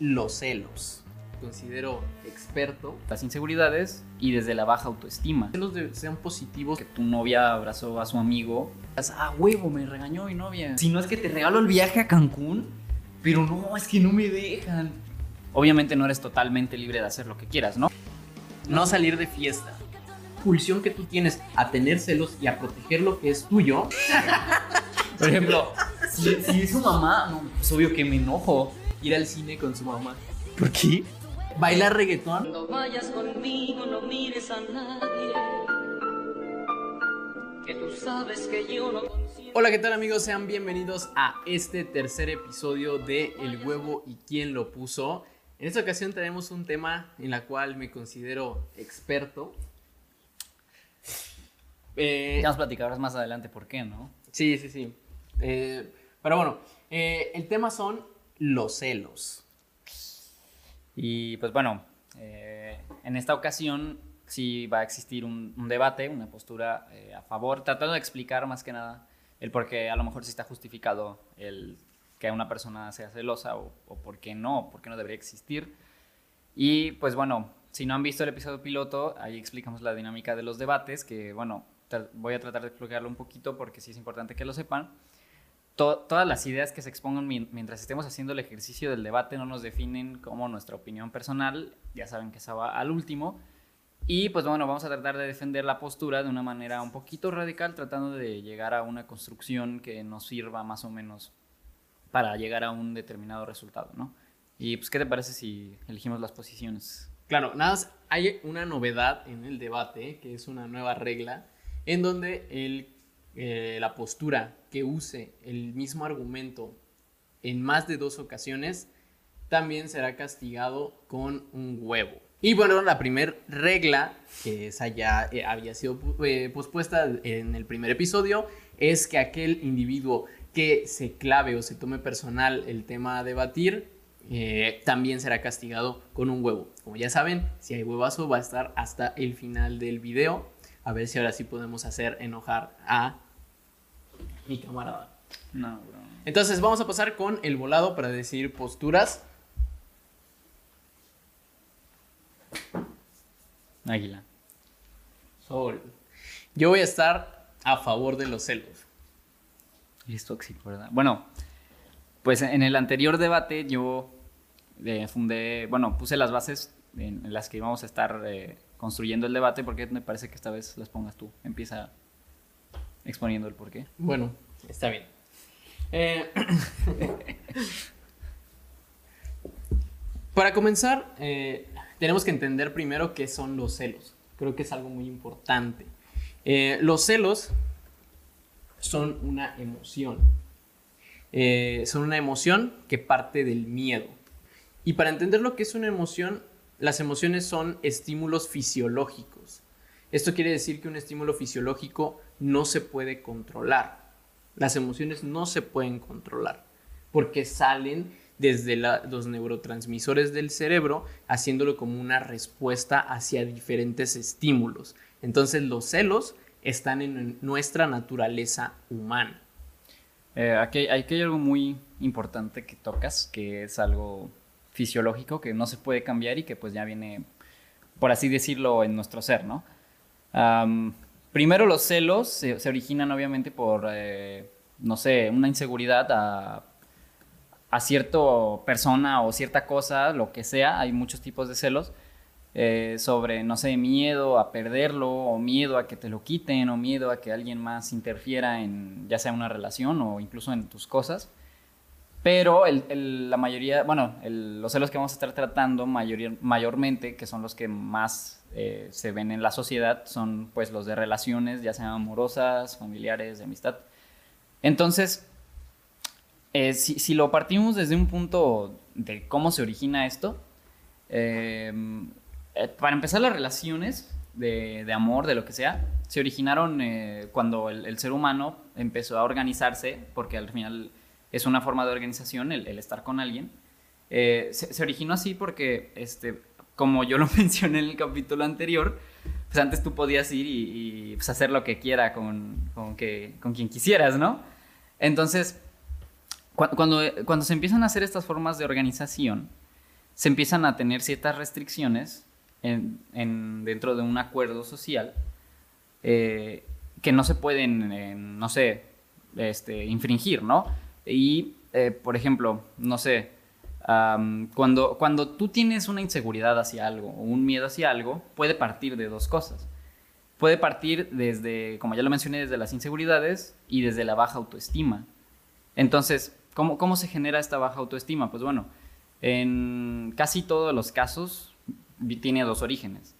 los celos. Considero experto. Las inseguridades y desde la baja autoestima. Celos de- sean positivos. Que tu novia abrazó a su amigo. Ah, huevo, me regañó mi novia. Si no es que te regalo el viaje a Cancún, pero no, es que no me dejan. Obviamente no eres totalmente libre de hacer lo que quieras, ¿no? No salir de fiesta. Pulsión que tú tienes a tener celos y a proteger lo que es tuyo. Por ejemplo, si, si es su mamá, no, pues obvio que me enojo. Ir al cine con su mamá. ¿Por qué? Bailar reggaetón. Cuando vayas conmigo no mires a nadie. Que tú sabes que yo no consiento. Hola, ¿qué tal amigos? Sean bienvenidos a este tercer episodio de El huevo y quién lo puso. En esta ocasión tenemos un tema en la cual me considero experto. Eh, Ya nos platicarás más adelante por qué, ¿no? sí, sí, sí. Eh, pero bueno, eh, el tema son los celos. Y pues bueno, eh, en esta ocasión sí va a existir un, debate, una postura eh, a favor, tratando de explicar más que nada el por qué a lo mejor sí está justificado el que una persona sea celosa o, o por qué no, por qué no debería existir. Y pues bueno, si no han visto el episodio piloto, ahí explicamos la dinámica de los debates, que bueno, voy a tratar de explicarlo un poquito porque sí es importante que lo sepan. To- todas las ideas que se expongan mien- mientras estemos haciendo el ejercicio del debate no nos definen como nuestra opinión personal, ya saben que esa va al último. Y pues bueno, vamos a tratar de defender la postura de una manera un poquito radical, tratando de llegar a una construcción que nos sirva más o menos para llegar a un determinado resultado, ¿no? Y pues, ¿qué te parece si elegimos las posiciones? Claro, nada hay una novedad en el debate, que es una nueva regla, en donde el, eh, la postura que use el mismo argumento en más de dos ocasiones también será castigado con un huevo. Y bueno, la primera regla, que esa ya eh, había sido eh, pospuesta en el primer episodio, es que aquel individuo que se clave o se tome personal el tema a debatir, también será castigado con un huevo. Como ya saben, si hay huevazo va a estar hasta el final del video. A ver si ahora sí podemos hacer enojar a mi camarada. No, bro. Entonces vamos a pasar con el volado para decidir posturas. Águila. Sol. Yo voy a estar a favor de los celos. Es tóxico, ¿verdad? Bueno, pues en el anterior debate yo eh, fundé, bueno, puse las bases en, en las que íbamos a estar eh, construyendo el debate, porque me parece que esta vez las pongas tú. Empieza exponiendo el porqué. Bueno, está bien. Eh, para comenzar, eh, tenemos que entender primero qué son los celos. Creo que es algo muy importante. Eh, los celos son una emoción. Son una emoción que parte del miedo. Y para entender lo que es una emoción, las emociones son estímulos fisiológicos. Esto quiere decir que un estímulo fisiológico no se puede controlar. Las emociones no se pueden controlar porque salen desde los neurotransmisores del cerebro haciéndolo como una respuesta hacia diferentes estímulos. Entonces los celos están en nuestra naturaleza humana. Eh, aquí, hay algo muy importante que tocas, que es algo fisiológico, que no se puede cambiar y que pues ya viene, por así decirlo, en nuestro ser, ¿no? Primero los celos se, originan obviamente por, eh, no sé, una inseguridad a, a cierta persona o cierta cosa, lo que sea, hay muchos tipos de celos, eh, sobre, no sé, miedo a perderlo, o miedo a que te lo quiten, o miedo a que alguien más interfiera en ya sea una relación o incluso en tus cosas. Pero la mayoría, bueno, los celos que vamos a estar tratando mayormente, que son los que más eh, se ven en la sociedad, son pues los de relaciones, ya sean amorosas, familiares, de amistad. Entonces, eh, si, lo partimos desde un punto de cómo se origina esto, eh, eh, para empezar las relaciones de, amor, de lo que sea, se originaron cuando el ser humano empezó a organizarse, porque al final es una forma de organización el, estar con alguien. Eh, se, originó así porque, este, como yo lo mencioné en el capítulo anterior, pues antes tú podías ir y, pues, hacer lo que quiera con, con, que, con quien quisieras, ¿no? Entonces, cu- cuando, cuando se empiezan a hacer estas formas de organización, se empiezan a tener ciertas restricciones en- dentro de un acuerdo social eh, que no se pueden, eh, no sé, este, infringir, ¿no? Y, eh, por ejemplo, no sé, am, cuando, cuando tú tienes una inseguridad hacia algo o un miedo hacia algo, puede partir de dos cosas. Puede partir desde, como ya lo mencioné, desde las inseguridades y desde la baja autoestima. Entonces, ¿cómo, cómo se genera esta baja autoestima? Pues bueno, en casi todos los casos tiene dos orígenes.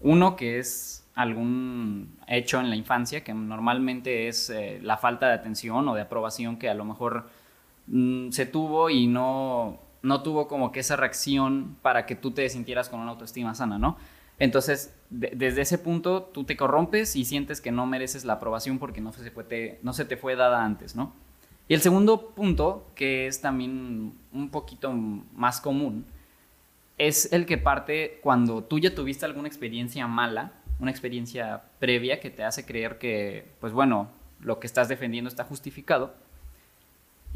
Uno que es algún hecho en la infancia, que normalmente es eh, la falta de atención o de aprobación que a lo mejor mm, se tuvo y no, no tuvo como que esa reacción para que tú te sintieras con una autoestima sana, ¿no? Entonces, de- desde ese punto, tú te corrompes y sientes que no mereces la aprobación porque no se, fue te- no se te fue dada antes, ¿no? Y el segundo punto, que es también un poquito más común, es el que parte cuando tú ya tuviste alguna experiencia mala, una experiencia previa que te hace creer que, pues bueno, lo que estás defendiendo está justificado.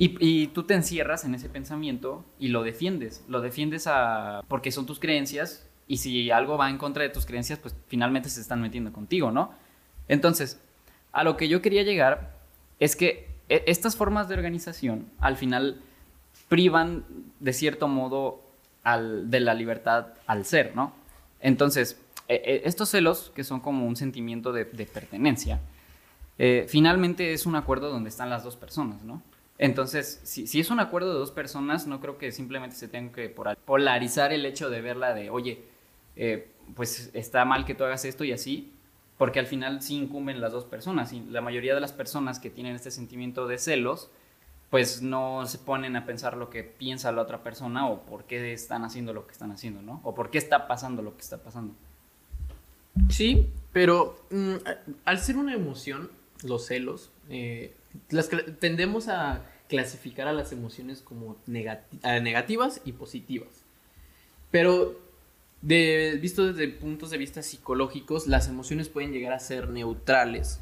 Y, tú te encierras en ese pensamiento y lo defiendes. Lo defiendes a, porque son tus creencias y si algo va en contra de tus creencias, pues finalmente se están metiendo contigo, ¿no? Entonces, a lo que yo quería llegar es que e- estas formas de organización al final privan de cierto modo de la libertad al ser, ¿no? Entonces, e- e- estos celos, que son como un sentimiento de, pertenencia, eh, finalmente es un acuerdo donde están las dos personas, ¿no? Entonces, si, es un acuerdo de dos personas, no creo que simplemente se tenga que polar- polarizar el hecho de verla de, oye, eh, pues está mal que tú hagas esto y así, porque al final sí incumben las dos personas y la mayoría de las personas que tienen este sentimiento de celos, pues no se ponen a pensar lo que piensa la otra persona o por qué están haciendo lo que están haciendo, ¿no? O por qué está pasando lo que está pasando. Sí, pero mm, al ser una emoción, los celos, eh, las tendemos a clasificar a las emociones como negativas y positivas. Pero de, visto desde puntos de vista psicológicos, las emociones pueden llegar a ser neutrales.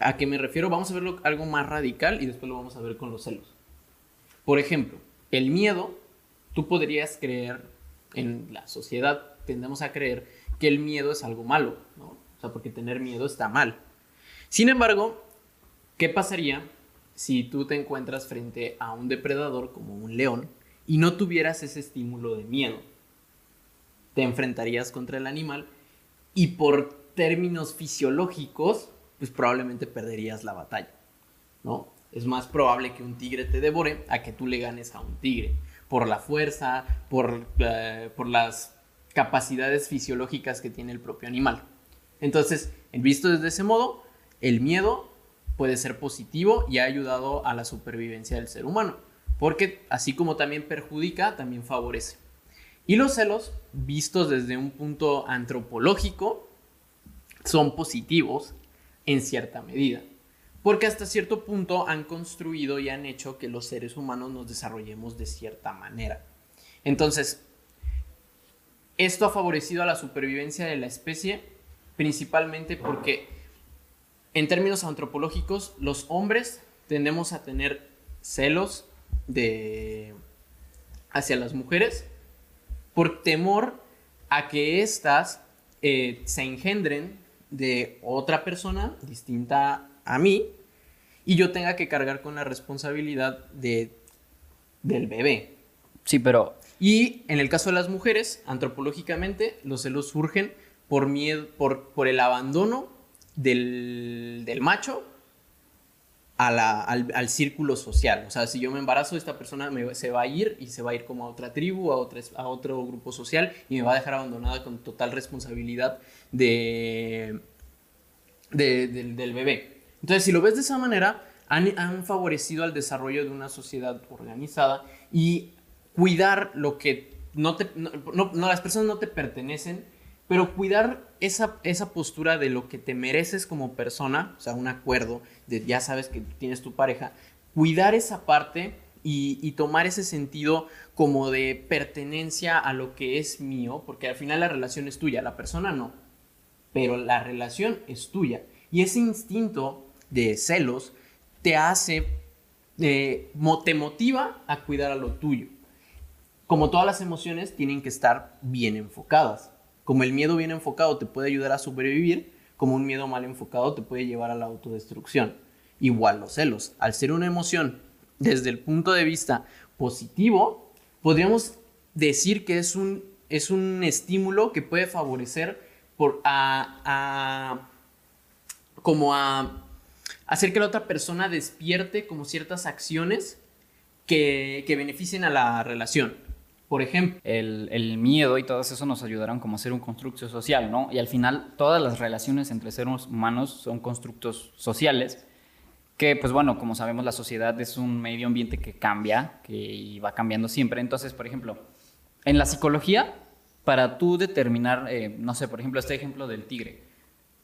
¿A qué me refiero? Vamos a verlo algo más radical y después lo vamos a ver con los celos. Por ejemplo, el miedo, tú podrías creer, en la sociedad tendemos a creer que el miedo es algo malo, ¿no? O sea, porque tener miedo está mal. Sin embargo, ¿qué pasaría si tú te encuentras frente a un depredador como un león y no tuvieras ese estímulo de miedo? Te enfrentarías contra el animal y por términos fisiológicos, pues probablemente perderías la batalla, ¿no? Es más probable que un tigre te devore a que tú le ganes a un tigre, por la fuerza, por, eh, por las capacidades fisiológicas que tiene el propio animal. Entonces, visto desde ese modo, el miedo puede ser positivo y ha ayudado a la supervivencia del ser humano, porque así como también perjudica, también favorece. Y los celos, vistos desde un punto antropológico, son positivos en cierta medida. Porque hasta cierto punto han construido y han hecho que los seres humanos nos desarrollemos de cierta manera. Entonces, esto ha favorecido a la supervivencia de la especie, principalmente porque, en términos antropológicos, los hombres tendemos a tener celos de hacia las mujeres por temor a que éstas eh, se engendren de otra persona distinta a mí y yo tenga que cargar con la responsabilidad de, del bebé. Sí, pero Y en el caso de las mujeres, antropológicamente, los celos surgen por miedo, por, por el abandono del, del macho a al, al círculo social. O sea, si yo me embarazo, esta persona se va a ir y se va a ir como a otra tribu, a, otra, a otro grupo social y me va a dejar abandonada con total responsabilidad de, de- del, del bebé. Entonces, si lo ves de esa manera, han, han favorecido al desarrollo de una sociedad organizada y cuidar lo que no te, no, las personas no te pertenecen, pero cuidar esa, esa postura de lo que te mereces como persona, o sea, un acuerdo de ya sabes que tienes tu pareja, cuidar esa parte y, y tomar ese sentido como de pertenencia a lo que es mío, porque al final la relación es tuya, la persona no, pero la relación es tuya. Y ese instinto de celos te hace, eh, te motiva a cuidar a lo tuyo. Como todas las emociones, tienen que estar bien enfocadas. Como el miedo bien enfocado te puede ayudar a sobrevivir, como un miedo mal enfocado te puede llevar a la autodestrucción. Igual los celos. Al ser una emoción desde el punto de vista positivo, podríamos decir que es un, es un estímulo que puede favorecer por, a, a- como a hacer que la otra persona despierte como ciertas acciones que, que beneficien a la relación. Por ejemplo, el, el miedo y todo eso nos ayudaron como a ser un constructo social, ¿no? Y al final todas las relaciones entre seres humanos son constructos sociales que, pues bueno, como sabemos la sociedad es un medio ambiente que cambia que, va cambiando siempre. Entonces, por ejemplo, en la psicología, para tú determinar, eh, no sé, por ejemplo, este ejemplo del tigre,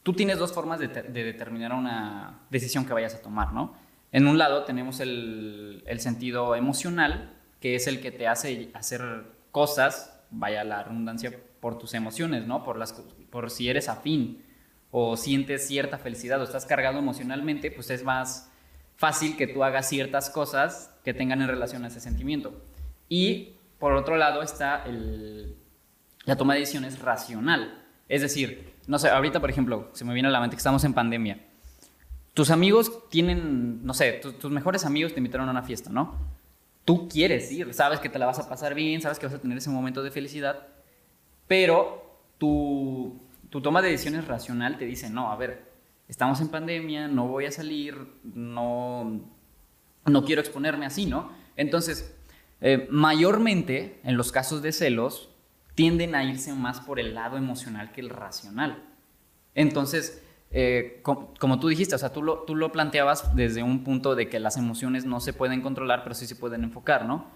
tú tienes dos formas de, de determinar una decisión que vayas a tomar, ¿no? En un lado tenemos el, el sentido emocional, que es el que te hace hacer cosas, vaya la redundancia, por tus emociones, ¿no? Por, las, por si eres afín o sientes cierta felicidad o estás cargado emocionalmente, pues es más fácil que tú hagas ciertas cosas que tengan en relación a ese sentimiento. Y por otro lado está el, la toma de decisiones racional. Es decir, no sé, ahorita por ejemplo, se me viene a la mente que estamos en pandemia. Tus amigos tienen, no sé, tu- tus mejores amigos te invitaron a una fiesta, ¿no? Tú quieres ir, sabes que te la vas a pasar bien, sabes que vas a tener ese momento de felicidad, pero tu, toma de decisiones racional te dice, no, a ver, estamos en pandemia, no voy a salir, no, no quiero exponerme así, ¿no? Entonces, eh, mayormente en los casos de celos tienden a irse más por el lado emocional que el racional. Entonces, eh, co- como tú dijiste, o sea, tú lo, tú lo planteabas desde un punto de que las emociones no se pueden controlar, pero sí se pueden enfocar, ¿no?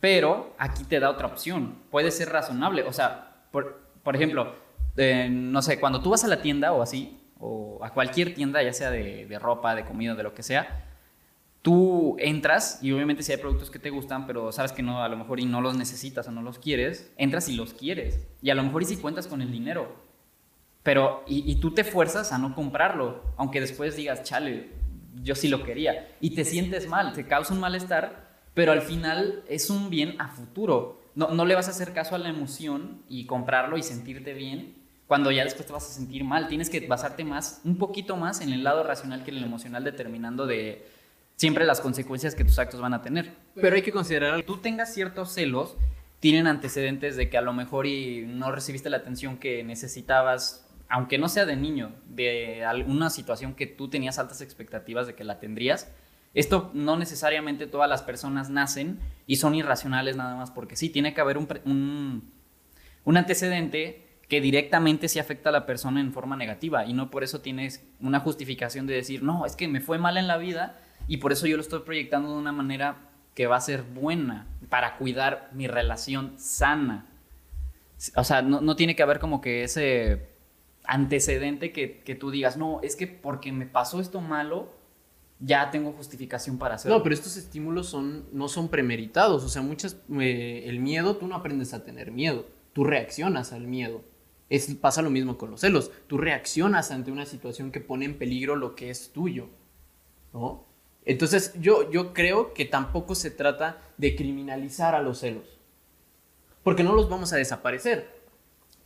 Pero aquí te da otra opción. Puede ser razonable. O sea, por, por ejemplo, eh, no sé, cuando tú vas a la tienda o así, o a cualquier tienda, ya sea de, de ropa, de comida, de lo que sea, tú entras y obviamente si hay productos que te gustan, pero sabes que no, a lo mejor y no los necesitas o no los quieres, entras y los quieres. Y a lo mejor y si cuentas con el dinero. Pero, y, tú te fuerzas a no comprarlo, aunque después digas, chale, yo sí lo quería. Y te sientes mal, te causa un malestar, pero al final es un bien a futuro. No, no le vas a hacer caso a la emoción y comprarlo y sentirte bien cuando ya después te vas a sentir mal. Tienes que basarte más, un poquito más en el lado racional que en el emocional, determinando de siempre las consecuencias que tus actos van a tener. pero hay que considerar. Tú tengas ciertos celos, tienen antecedentes de que a lo mejor y no recibiste la atención que necesitabas, aunque no sea de niño, de alguna situación que tú tenías altas expectativas de que la tendrías. Esto no necesariamente todas las personas nacen y son irracionales nada más porque sí, tiene que haber un, un antecedente que directamente sí afecta a la persona en forma negativa y no por eso tienes una justificación de decir, no, es que me fue mal en la vida y por eso yo lo estoy proyectando de una manera que va a ser buena para cuidar mi relación sana. O sea, no, no tiene que haber como que ese antecedente que, que tú digas, no, es que porque me pasó esto malo, ya tengo justificación para hacerlo. No, pero estos estímulos son, no son premeditados. O sea, muchas, eh, el miedo, tú no aprendes a tener miedo. Tú reaccionas al miedo. Es, pasa lo mismo con los celos. Tú reaccionas ante una situación que pone en peligro lo que es tuyo. ¿No? Entonces, yo, yo creo que tampoco se trata de criminalizar a los celos. Porque no los vamos a desaparecer.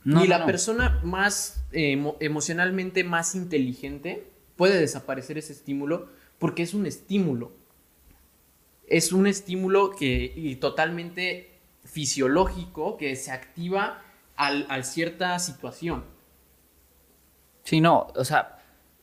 No, no, la no. persona más eh, emo- emocionalmente más inteligente puede desaparecer ese estímulo porque es un estímulo. Es un estímulo que y totalmente fisiológico que se activa al, al cierta situación. Sí, no, o sea,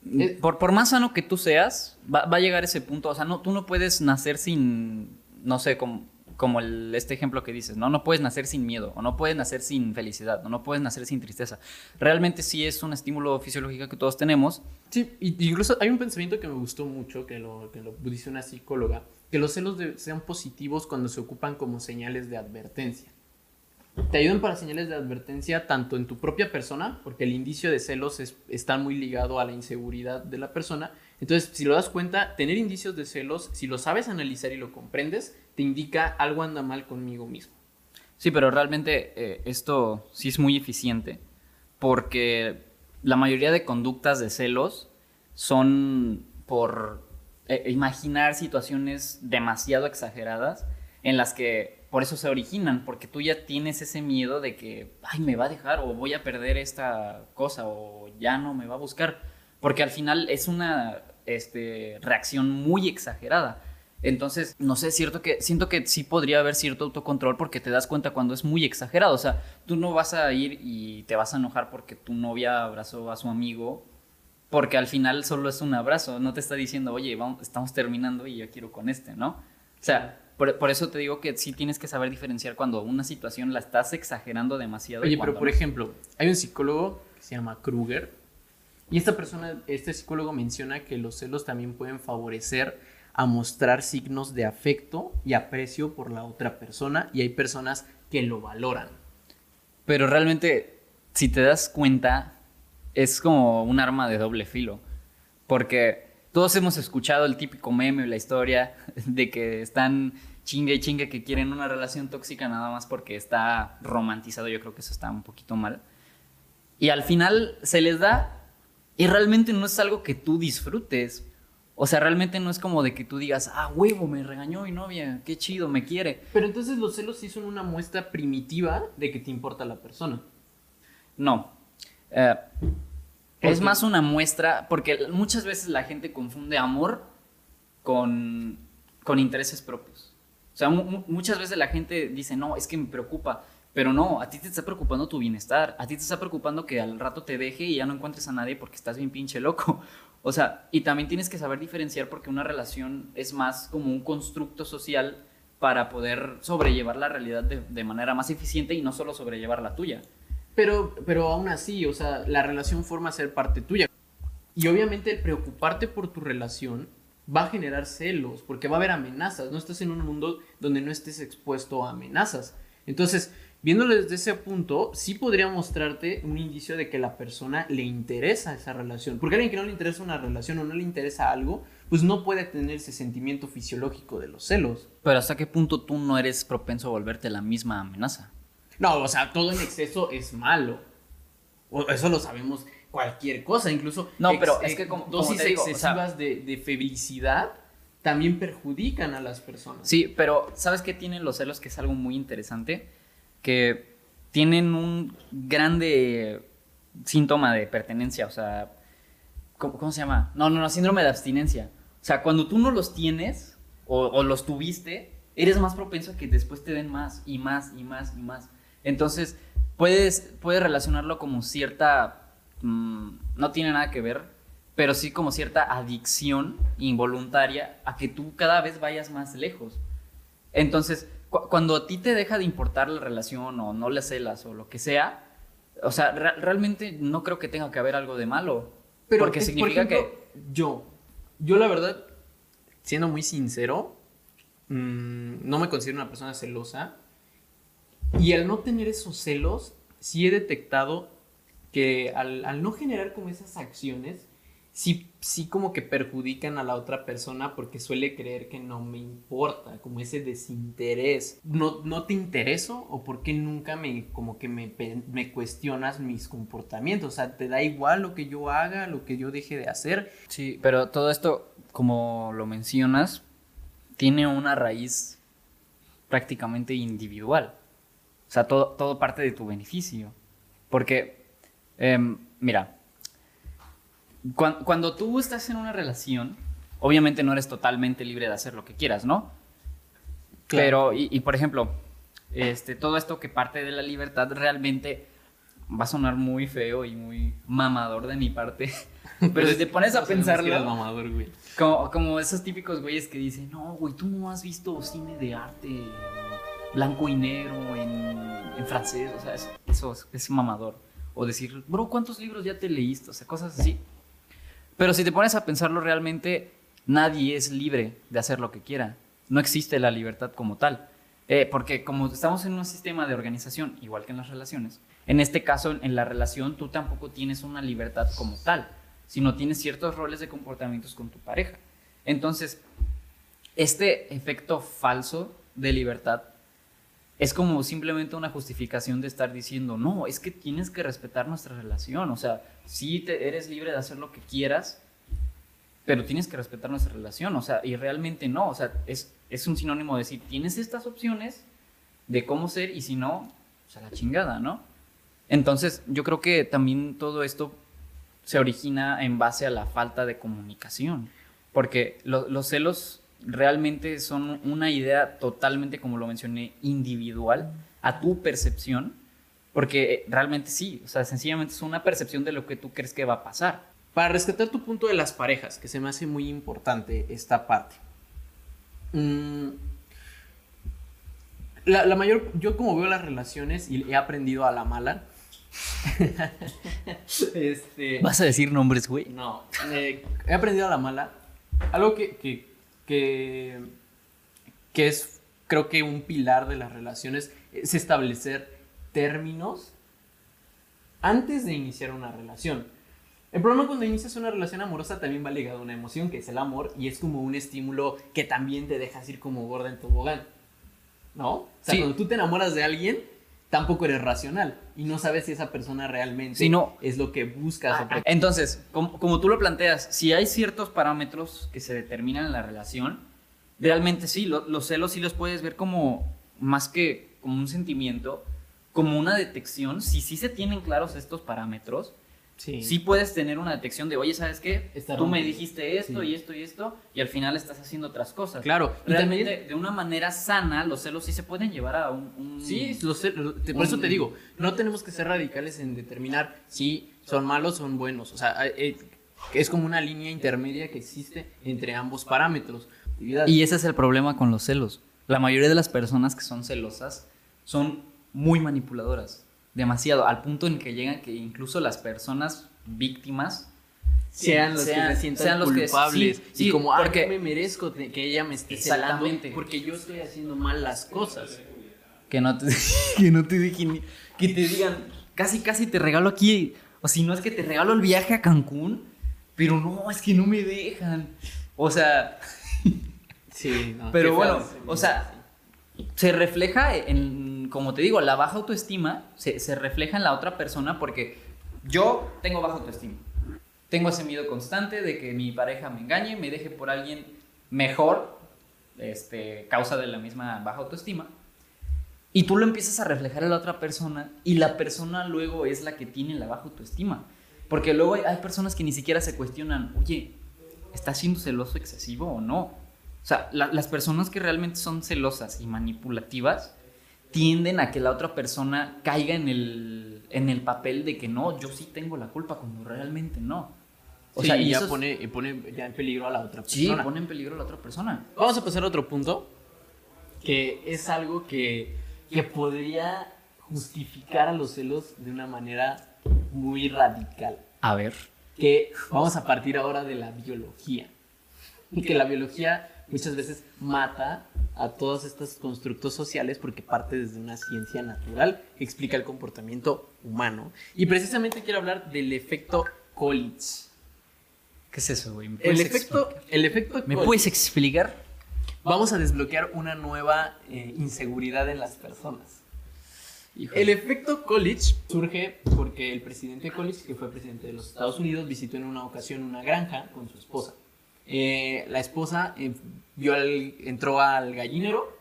Eh, por, por más sano que tú seas, va, va a llegar ese punto. O sea, no, tú no puedes nacer sin, no sé, como, como este ejemplo que dices, ¿no? No puedes nacer sin miedo, o no puedes nacer sin felicidad, o no puedes nacer sin tristeza. Realmente sí es un estímulo fisiológico que todos tenemos. Sí, y- incluso hay un pensamiento que me gustó mucho, que lo, que lo dice una psicóloga, que los celos sean positivos cuando se ocupan como señales de advertencia. Te ayudan para señales de advertencia tanto en tu propia persona, porque el indicio de celos es- está muy ligado a la inseguridad de la persona. Entonces, si lo das cuenta, tener indicios de celos, si lo sabes analizar y lo comprendes, te indica algo anda mal conmigo mismo. Sí, pero realmente eh, esto sí es muy eficiente porque la mayoría de conductas de celos son por eh, imaginar situaciones demasiado exageradas en las que por eso se originan, porque tú ya tienes ese miedo de que, ay, me va a dejar o voy a perder esta cosa o ya no me va a buscar, porque al final es una este, reacción muy exagerada. Entonces, no sé, cierto que siento que sí podría haber cierto autocontrol porque te das cuenta cuando es muy exagerado. O sea, tú no vas a ir y te vas a enojar porque tu novia abrazó a su amigo, porque al final solo es un abrazo, no te está diciendo, oye, vamos, estamos terminando y yo quiero con este, ¿no? O sea, por, por eso te digo que sí tienes que saber diferenciar cuando una situación la estás exagerando demasiado. Oye, pero por no. ejemplo, hay un psicólogo que se llama Kruger y esta persona, este psicólogo menciona que los celos también pueden favorecer a mostrar signos de afecto y aprecio por la otra persona y hay personas que lo valoran. Pero realmente, si te das cuenta, es como un arma de doble filo. Porque todos hemos escuchado el típico meme o la historia de que están chingue y chingue que quieren una relación tóxica nada más porque está romantizado. Yo creo que eso está un poquito mal. Y al final se les da y realmente no es algo que tú disfrutes. O sea, realmente no es como de que tú digas, ah, huevo, me regañó mi novia, qué chido, me quiere. Pero entonces los celos sí son una muestra primitiva de que te importa la persona. No. Eh, ¿Por es qué? más una muestra, porque muchas veces la gente confunde amor con, con intereses propios. O sea, mu- mu- muchas veces la gente dice, no, es que me preocupa. Pero no, a ti te está preocupando tu bienestar. A ti te está preocupando que al rato te deje y ya no encuentres a nadie porque estás bien pinche loco. O sea, y también tienes que saber diferenciar porque una relación es más como un constructo social para poder sobrellevar la realidad de, de manera más eficiente y no solo sobrellevar la tuya. Pero, pero aún así, o sea, la relación forma ser parte tuya. Y obviamente el preocuparte por tu relación va a generar celos, porque va a haber amenazas. No estás en un mundo donde no estés expuesto a amenazas. Entonces, viéndolo desde ese punto, sí podría mostrarte un indicio de que la persona le interesa esa relación. Porque a alguien que no le interesa una relación o no le interesa algo, pues no puede tener ese sentimiento fisiológico de los celos. Pero hasta qué punto tú no eres propenso a volverte la misma amenaza. No, o sea, todo en exceso es malo. O- Eso lo sabemos cualquier cosa, incluso No, pero es que como- como dosis te digo, o sea- excesivas de, de felicidad también perjudican a las personas. Sí, pero ¿sabes qué tienen los celos? Que es algo muy interesante. Que tienen un grande síntoma de pertenencia. O sea, ¿cómo, se llama? No, no, no, síndrome de abstinencia. O sea, cuando tú no los tienes o, o los tuviste, eres más propenso a que después te den más y más y más y más. Entonces, puedes, puedes relacionarlo como cierta... mm, no tiene nada que ver, pero sí como cierta adicción involuntaria a que tú cada vez vayas más lejos. Entonces, cu- cuando a ti te deja de importar la relación o no le celas o lo que sea, o sea, re- realmente no creo que tenga que haber algo de malo. porque eh, significa por ejemplo, yo, yo la verdad, siendo muy sincero, mm, no me considero una persona celosa. Y al no tener esos celos, sí he detectado que al, al no generar como esas acciones, sí, sí como que perjudican a la otra persona porque suele creer que no me importa, como ese desinterés. ¿No, no te intereso o por qué nunca me, como que me, me cuestionas mis comportamientos? O sea, ¿te da igual lo que yo haga, lo que yo deje de hacer? Sí, pero todo esto, como lo mencionas, tiene una raíz prácticamente individual. O sea, todo, todo parte de tu beneficio. Porque, em, mira, cuan- cuando tú estás en una relación, obviamente no eres totalmente libre de hacer lo que quieras, ¿no? Claro. Pero, y, y, por ejemplo, este, todo esto que parte de la libertad realmente va a sonar muy feo y muy mamador de mi parte. Pero si te pones a pensarlo, mamador, güey. como, como esos típicos güeyes que dicen, no, güey, tú no has visto cine de arte blanco y negro, en, en francés, o sea, eso, eso es, es mamador. O decir, bro, ¿cuántos libros ya te leíste? O sea, cosas así. Pero si te pones a pensarlo realmente, nadie es libre de hacer lo que quiera. No existe la libertad como tal. Eh, porque como estamos en un sistema de organización, igual que en las relaciones, en este caso, en, la relación, tú tampoco tienes una libertad como tal, sino tienes ciertos roles de comportamientos con tu pareja. Entonces, este efecto falso de libertad es como simplemente una justificación de estar diciendo, no, es que tienes que respetar nuestra relación, o sea, sí te, eres libre de hacer lo que quieras, pero tienes que respetar nuestra relación, o sea, y realmente no, o sea, es, es un sinónimo de decir, tienes estas opciones, de cómo ser y si no, pues a la chingada, ¿no? Entonces, yo creo que también todo esto se origina en base a la falta de comunicación, porque lo- los celos realmente son una idea totalmente, como lo mencioné, individual a tu percepción, porque realmente sí, o sea, sencillamente es una percepción de lo que tú crees que va a pasar. Para rescatar tu punto de las parejas, que se me hace muy importante esta parte. Mm, la, la mayor, yo como veo las relaciones y he aprendido a la mala. este, ¿Vas a decir nombres, güey? no, eh, he aprendido a la mala. Algo que, que, que, que es, creo que un pilar de las relaciones es establecer términos antes de iniciar una relación. El problema cuando inicias una relación amorosa también va ligado a una emoción, que es el amor, y es como un estímulo que también te dejas ir como gorda en tobogán. ¿No? O sea, Sí. cuando tú te enamoras de alguien, tampoco eres racional y no sabes si esa persona realmente Sí, no. es lo que buscas. o pre- Entonces, como, como tú lo planteas, si hay ciertos parámetros que se determinan en la relación, realmente sí, lo- los celos sí los puedes ver como más que como un sentimiento, como una detección. Si sí se tienen claros estos parámetros, Sí. sí puedes tener una detección de, oye, ¿sabes qué? Está Tú me dijiste esto Sí. y esto y esto, y al final estás haciendo otras cosas. Claro. Y Realmente, también- de una manera sana, los celos sí se pueden llevar a un... un- Sí, lo sé, lo- te- por eso te digo, no tenemos que ser radicales en determinar si son malos o son buenos. O sea, eh, es como una línea intermedia que existe entre ambos parámetros. Y ese es el problema con los celos. La mayoría de las personas que son celosas son muy manipuladoras. Demasiado. Al punto en que llegan que incluso las personas víctimas sean los sean- que se sientan sean los que- culpables. sí, y sí, como, ah, porque- yo me merezco que ella me esté celando porque yo estoy haciendo mal las cosas. que no te, que no te dejen, que te digan, casi casi te regalo aquí, o si no es que te regalo el viaje a Cancún, pero no, es que no me dejan. O sea, Sí, no, Pero bueno, feo. o sea, se refleja en, como te digo, la baja autoestima se, se refleja en la otra persona porque yo tengo baja autoestima. Tengo ese miedo constante de que mi pareja me engañe, me deje por alguien mejor, este, causa de la misma baja autoestima. Y tú lo empiezas a reflejar en la otra persona y la persona luego es la que tiene la baja autoestima. Porque luego hay, hay personas que ni siquiera se cuestionan, oye, ¿estás siendo celoso excesivo o no? O sea, la- las personas que realmente son celosas y manipulativas tienden a que la otra persona caiga en el, en el papel de que no, yo sí tengo la culpa cuando realmente no. O Sí, sea, y ya eso es- pone, pone ya en peligro a la otra sí, persona. pone en peligro a la otra persona. Vamos a pasar a otro punto, que es algo que, que podría justificar a los celos de una manera muy radical. A ver. Que vamos a partir ahora de la biología. Que la biología muchas veces mata a todos estos constructos sociales porque parte desde una ciencia natural que explica el comportamiento humano. Y precisamente quiero hablar del efecto Collins. ¿Qué es eso, güey? ¿Me El puedes efecto, el efecto ¿Me puedes explicar? vamos a desbloquear una nueva eh, inseguridad en las personas. Híjole. El efecto Coolidge surge porque el presidente Coolidge, que fue presidente de los Estados Unidos, visitó en una ocasión una granja con su esposa. Eh, la esposa eh, vio al- entró al gallinero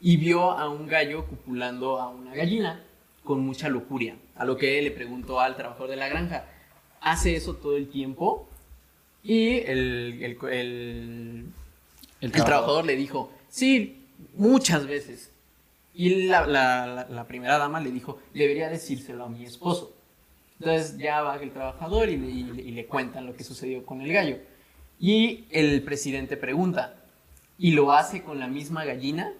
y vio a un gallo copulando a una gallina con mucha lujuria. A lo que le preguntó al trabajador de la granja, ¿hace eso todo el tiempo? Y el, el- el- el trabajador le dijo, sí, muchas veces. Y la, la- la- la primera dama le dijo, debería decírselo a mi esposo. Entonces ya va el trabajador y le, y le- y le cuentan lo que sucedió con el gallo. Y el presidente pregunta, ¿y lo hace con la misma gallina?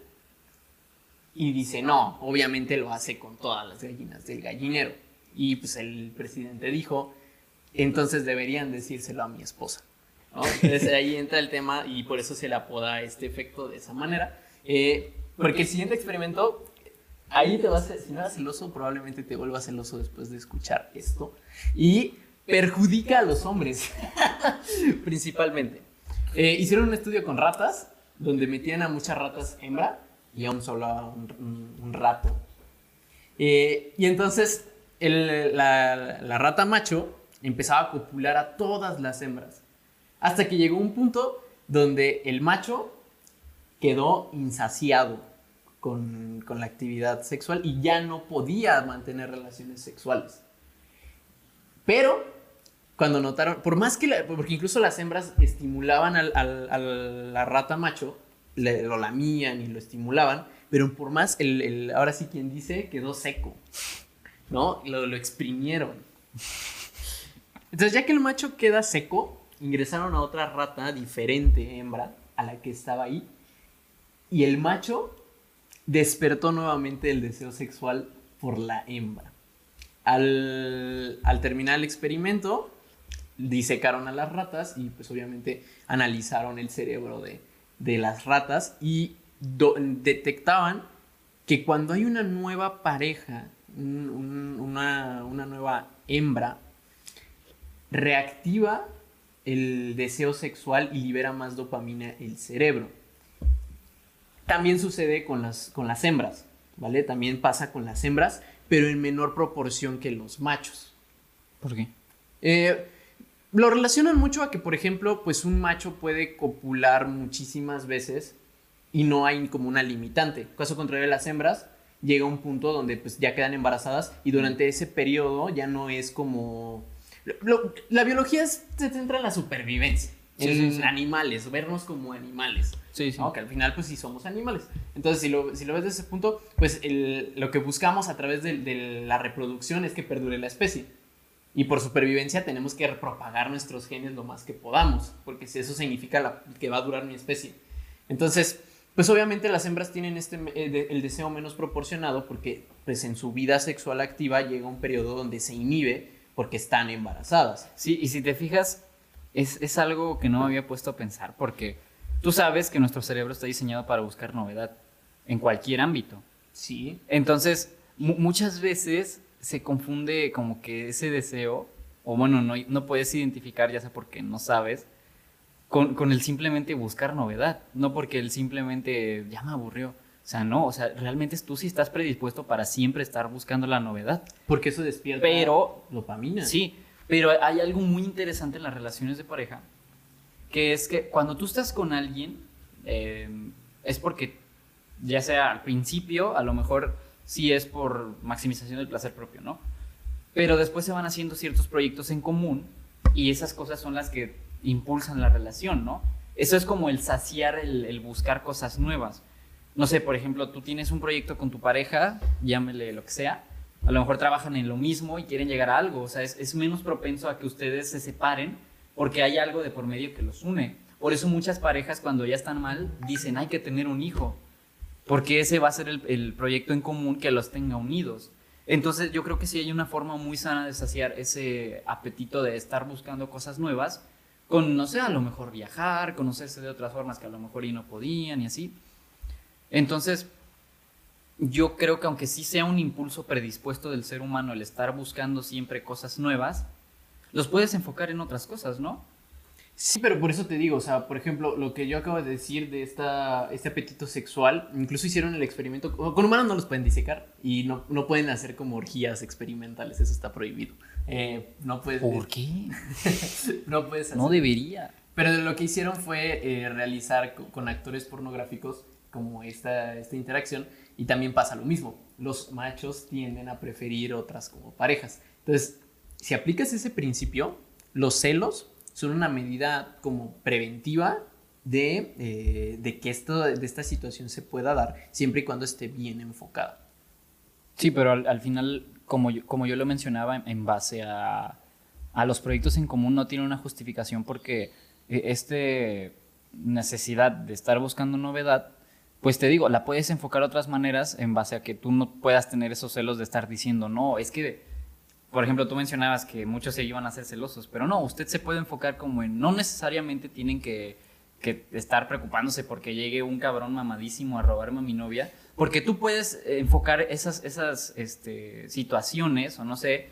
Y dice, no, obviamente lo hace con todas las gallinas del gallinero. Y pues el presidente dijo, entonces deberían decírselo a mi esposa. ¿no? Entonces ahí entra el tema y por eso se le apoda este efecto de esa manera. Eh, porque el siguiente experimento, ahí te vas a, si no eras celoso, probablemente te vuelvas celoso después de escuchar esto. Y perjudica a los hombres, principalmente. Eh, hicieron un estudio con ratas, donde metían a muchas ratas hembra y a un solo un, rato. Eh, y entonces el- la, la rata macho empezaba a copular a todas las hembras. Hasta que llegó un punto donde el macho quedó insaciado con, con la actividad sexual y ya no podía mantener relaciones sexuales. Pero cuando notaron, por más que, la- porque incluso las hembras estimulaban al- al- a la rata macho, le- lo lamían y lo estimulaban, pero por más, el, el- ahora sí quien dice, quedó seco, ¿no? Lo, lo exprimieron. Entonces ya que el macho queda seco, ingresaron a otra rata diferente, hembra, a la que estaba ahí, y el macho despertó nuevamente el deseo sexual por la hembra. Al, al terminar el experimento, disecaron a las ratas y pues obviamente analizaron el cerebro de, de las ratas y do- detectaban que cuando hay una nueva pareja, un- un- una, una nueva hembra, reactiva el deseo sexual y libera más dopamina el cerebro. También sucede con las, con las hembras, ¿vale? También pasa con las hembras, pero en menor proporción que los machos. ¿Por qué? Eh, lo relacionan mucho a que, por ejemplo, pues un macho puede copular muchísimas veces y no hay como una limitante. Caso contrario de las hembras, llega un punto donde pues ya quedan embarazadas y durante ese periodo ya no es como... lo- la biología es- se centra en la supervivencia, Sí, en sí, sí. animales, vernos como animales. Sí, sí. ¿no? Que al final, pues sí somos animales. Entonces, si lo, si lo ves desde ese punto, pues el- lo que buscamos a través de, de la reproducción es que perdure la especie. Y por supervivencia tenemos que propagar nuestros genes lo más que podamos, porque si eso significa la- que va a durar mi especie. Entonces, pues obviamente las hembras tienen este, eh, el deseo menos proporcionado porque pues en su vida sexual activa llega un periodo donde se inhibe porque están embarazadas. Sí, y si te fijas, es, es algo que no me había puesto a pensar, porque tú sabes que nuestro cerebro está diseñado para buscar novedad en cualquier ámbito. Sí. Entonces, mu- muchas veces se confunde como que ese deseo, o bueno, no, no puedes identificar, ya sea porque no sabes, con, con el simplemente buscar novedad, no porque el simplemente ya me aburrió. O sea, no, o sea, realmente tú sí estás predispuesto para siempre estar buscando la novedad. Porque eso despierta Pero dopamina. Sí, pero hay algo muy interesante en las relaciones de pareja, que es que cuando tú estás con alguien, eh, es porque, ya sea al principio, a lo mejor sí es por maximización del placer propio, ¿no? Pero después se van haciendo ciertos proyectos en común y esas cosas son las que impulsan la relación, ¿no? Eso es como el saciar, el, el buscar cosas nuevas. No sé, por ejemplo, tú tienes un proyecto con tu pareja, llámele lo que sea, a lo mejor trabajan en lo mismo y quieren llegar a algo, o sea, es, es menos propenso a que ustedes se separen porque hay algo de por medio que los une. Por eso muchas parejas cuando ya están mal dicen hay que tener un hijo, porque ese va a ser el, el proyecto en común que los tenga unidos. Entonces yo creo que sí hay una forma muy sana de saciar ese apetito de estar buscando cosas nuevas, con, no sé, a lo mejor viajar, conocerse de otras formas que a lo mejor y no podían y así. Entonces, yo creo que aunque sí sea un impulso predispuesto del ser humano el estar buscando siempre cosas nuevas, los puedes enfocar en otras cosas, ¿no? Sí, pero por eso te digo, o sea, por ejemplo, lo que yo acabo de decir de esta, este apetito sexual, incluso hicieron el experimento, con humanos no los pueden disecar y no, no pueden hacer como orgías experimentales, eso está prohibido. Eh, no puedes... qué? No puedes hacer... No debería. Pero lo que hicieron fue eh, realizar co- con, actores pornográficos como esta, esta interacción y también pasa lo mismo. Los machos tienden a preferir otras como parejas. Entonces, si aplicas ese principio, los celos son una medida como preventiva de, eh, de que esto, de esta situación se pueda dar siempre y cuando esté bien enfocada. Sí, pero al, al final, como yo, como yo lo mencionaba, en, en base a, a los proyectos en común no tiene una justificación porque eh, este necesidad de estar buscando novedad, pues te digo, la puedes enfocar de otras maneras en base a que tú no puedas tener esos celos de estar diciendo, no, es que, por ejemplo, tú mencionabas que muchos se iban a ser celosos, pero no, usted se puede enfocar como en, no necesariamente tienen que, que estar preocupándose porque llegue un cabrón mamadísimo a robarme a mi novia, porque tú puedes enfocar esas, esas este, situaciones, o no sé,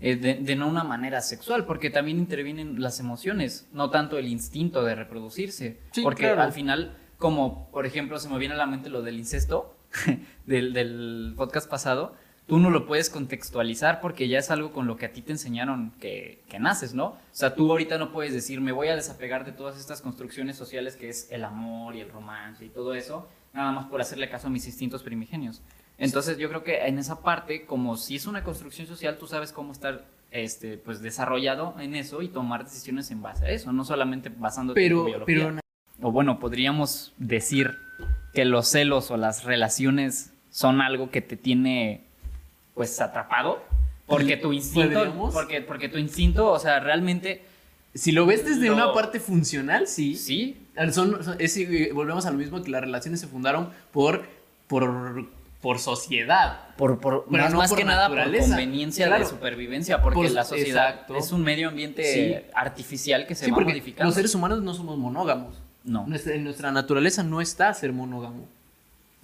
eh, de, de no una manera sexual, porque también intervienen las emociones, no tanto el instinto de reproducirse. Sí, porque claro. al final, como por ejemplo se me viene a la mente lo del incesto del, del podcast pasado, tú no lo puedes contextualizar porque ya es algo con lo que a ti te enseñaron que, que naces, ¿no? O sea, tú ahorita no puedes decir, me voy a desapegar de todas estas construcciones sociales que es el amor y el romance y todo eso, nada más por hacerle caso a mis instintos primigenios. Entonces yo creo que en esa parte, como si es una construcción social, tú sabes cómo estar este, pues, desarrollado en eso y tomar decisiones en base a eso, no solamente basándote en tu biología. pero O bueno, podríamos decir que los celos o las relaciones son algo que te tiene pues atrapado. Porque tu instinto, ¿Podríamos? porque, porque tu instinto, o sea, realmente si lo ves desde Lo- una parte funcional, sí. sí, Son, son- es- eh, volvemos a lo mismo que las relaciones se fundaron por, por, por sociedad. por, por Pero más, no más por que nada por conveniencia Claro. de supervivencia, porque Por- la sociedad exacto. es un medio ambiente Sí. artificial que se Sí, va modificando. los seres humanos no somos monógamos. No. Nuestra, en nuestra naturaleza no está ser monógamo.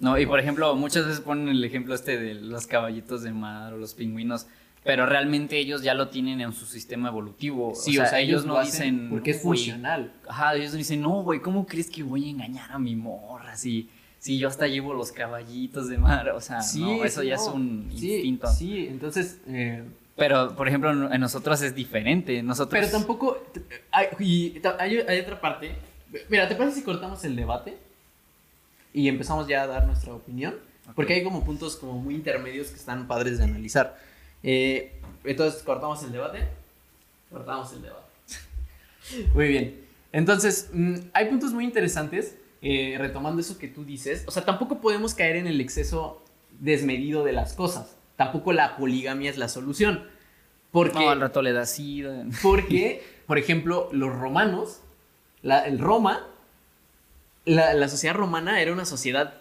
No, y por ejemplo, muchas veces ponen el ejemplo este de los caballitos de mar o los pingüinos, pero realmente ellos ya lo tienen en su sistema evolutivo. Sí, o sea, ellos, no dicen. Porque es funcional. Ajá, ellos no dicen, no, güey, ¿cómo crees que voy a engañar a mi morra si, si yo hasta llevo los caballitos de mar? O sea, no, eso ya es un Sí, instinto. Sí, entonces. eh, Pero, por ejemplo, en nosotros es diferente. Nosotros. pero tampoco. Hay, y hay, hay otra parte. Mira, ¿te parece si cortamos el debate? Y empezamos ya a dar nuestra opinión. Porque hay como puntos como muy intermedios que están padres de analizar. Eh, entonces, cortamos el debate. Cortamos el debate. Muy bien. Entonces, mm, hay puntos muy interesantes. eh, retomando eso que tú dices. O sea, tampoco podemos caer en el exceso desmedido de las cosas. Tampoco la poligamia es la solución. Porque, No, al rato le da sida. porque por ejemplo, los romanos, la- el Roma, la, la sociedad romana era una sociedad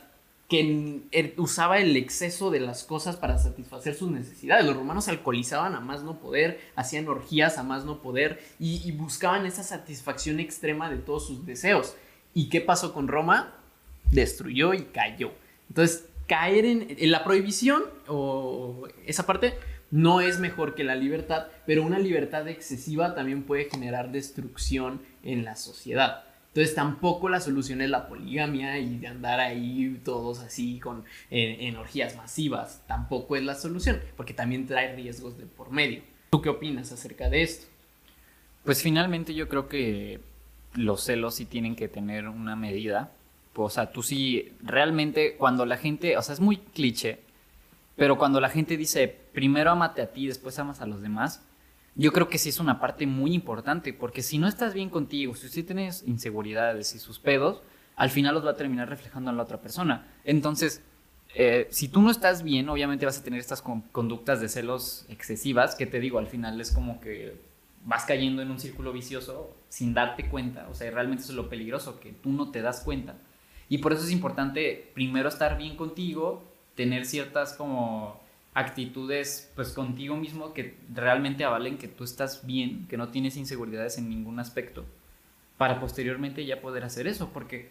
que er- usaba el exceso de las cosas para satisfacer sus necesidades. Los romanos alcoholizaban a más no poder, hacían orgías a más no poder y, y buscaban esa satisfacción extrema de todos sus deseos. ¿Y qué pasó con Roma? Destruyó y cayó. Entonces, caer en, en la prohibición o esa parte no es mejor que la libertad, pero una libertad excesiva también puede generar destrucción en la sociedad. Entonces tampoco la solución es la poligamia y de andar ahí todos así con en, en orgías masivas. Tampoco es la solución, porque también trae riesgos de por medio. ¿Tú qué opinas acerca de esto? Pues finalmente yo creo que los celos sí tienen que tener una medida. O sea, tú sí, realmente cuando la gente, o sea, es muy cliché, pero cuando la gente dice, primero amate a ti, después amas a los demás, yo creo que sí es una parte muy importante, porque si no estás bien contigo, si usted tienes inseguridades y sus pedos, al final los va a terminar reflejando en la otra persona. Entonces, eh, si tú no estás bien, obviamente vas a tener estas con- conductas de celos excesivas, que te digo, al final es como que vas cayendo en un círculo vicioso sin darte cuenta, o sea, realmente eso es lo peligroso, que tú no te das cuenta. Y por eso es importante primero estar bien contigo, tener ciertas como actitudes pues contigo mismo que realmente avalen que tú estás bien, que no tienes inseguridades en ningún aspecto, para posteriormente ya poder hacer eso, porque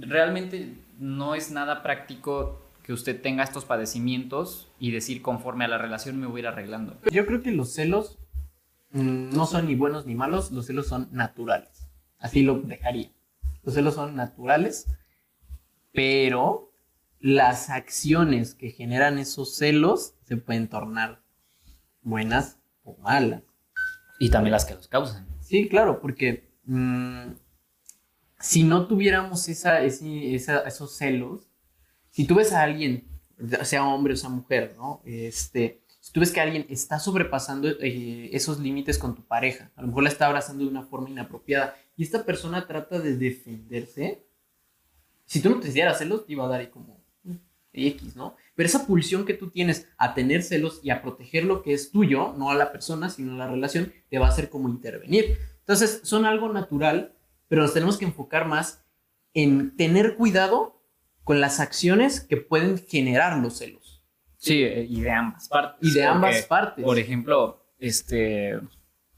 realmente no es nada práctico que usted tenga estos padecimientos y decir conforme a la relación me voy arreglando. Yo creo que los celos mm, no son ni buenos ni malos, los celos son naturales. Así lo dejaría. Los celos son naturales, pero las acciones que generan esos celos se pueden tornar buenas o malas. Y también las que los causan. Sí, claro, porque mm, si no tuviéramos esa, ese- esa- esos celos, si tú ves a alguien, sea hombre o sea mujer, ¿no? Este, si tú ves que alguien está sobrepasando eh, esos límites con tu pareja, a lo mejor la está abrazando de una forma inapropiada y esta persona trata de defenderse, si tú no te hicieras celos, te iba a dar ahí como X, ¿no? Pero esa pulsión que tú tienes a tener celos y a proteger lo que es tuyo, no a la persona, sino a la relación, te va a hacer como intervenir. Entonces, son algo natural, pero nos tenemos que enfocar más en tener cuidado con las acciones que pueden generar los celos. Sí, eh, y de ambas partes. Y de ambas Porque, partes. Por ejemplo, este,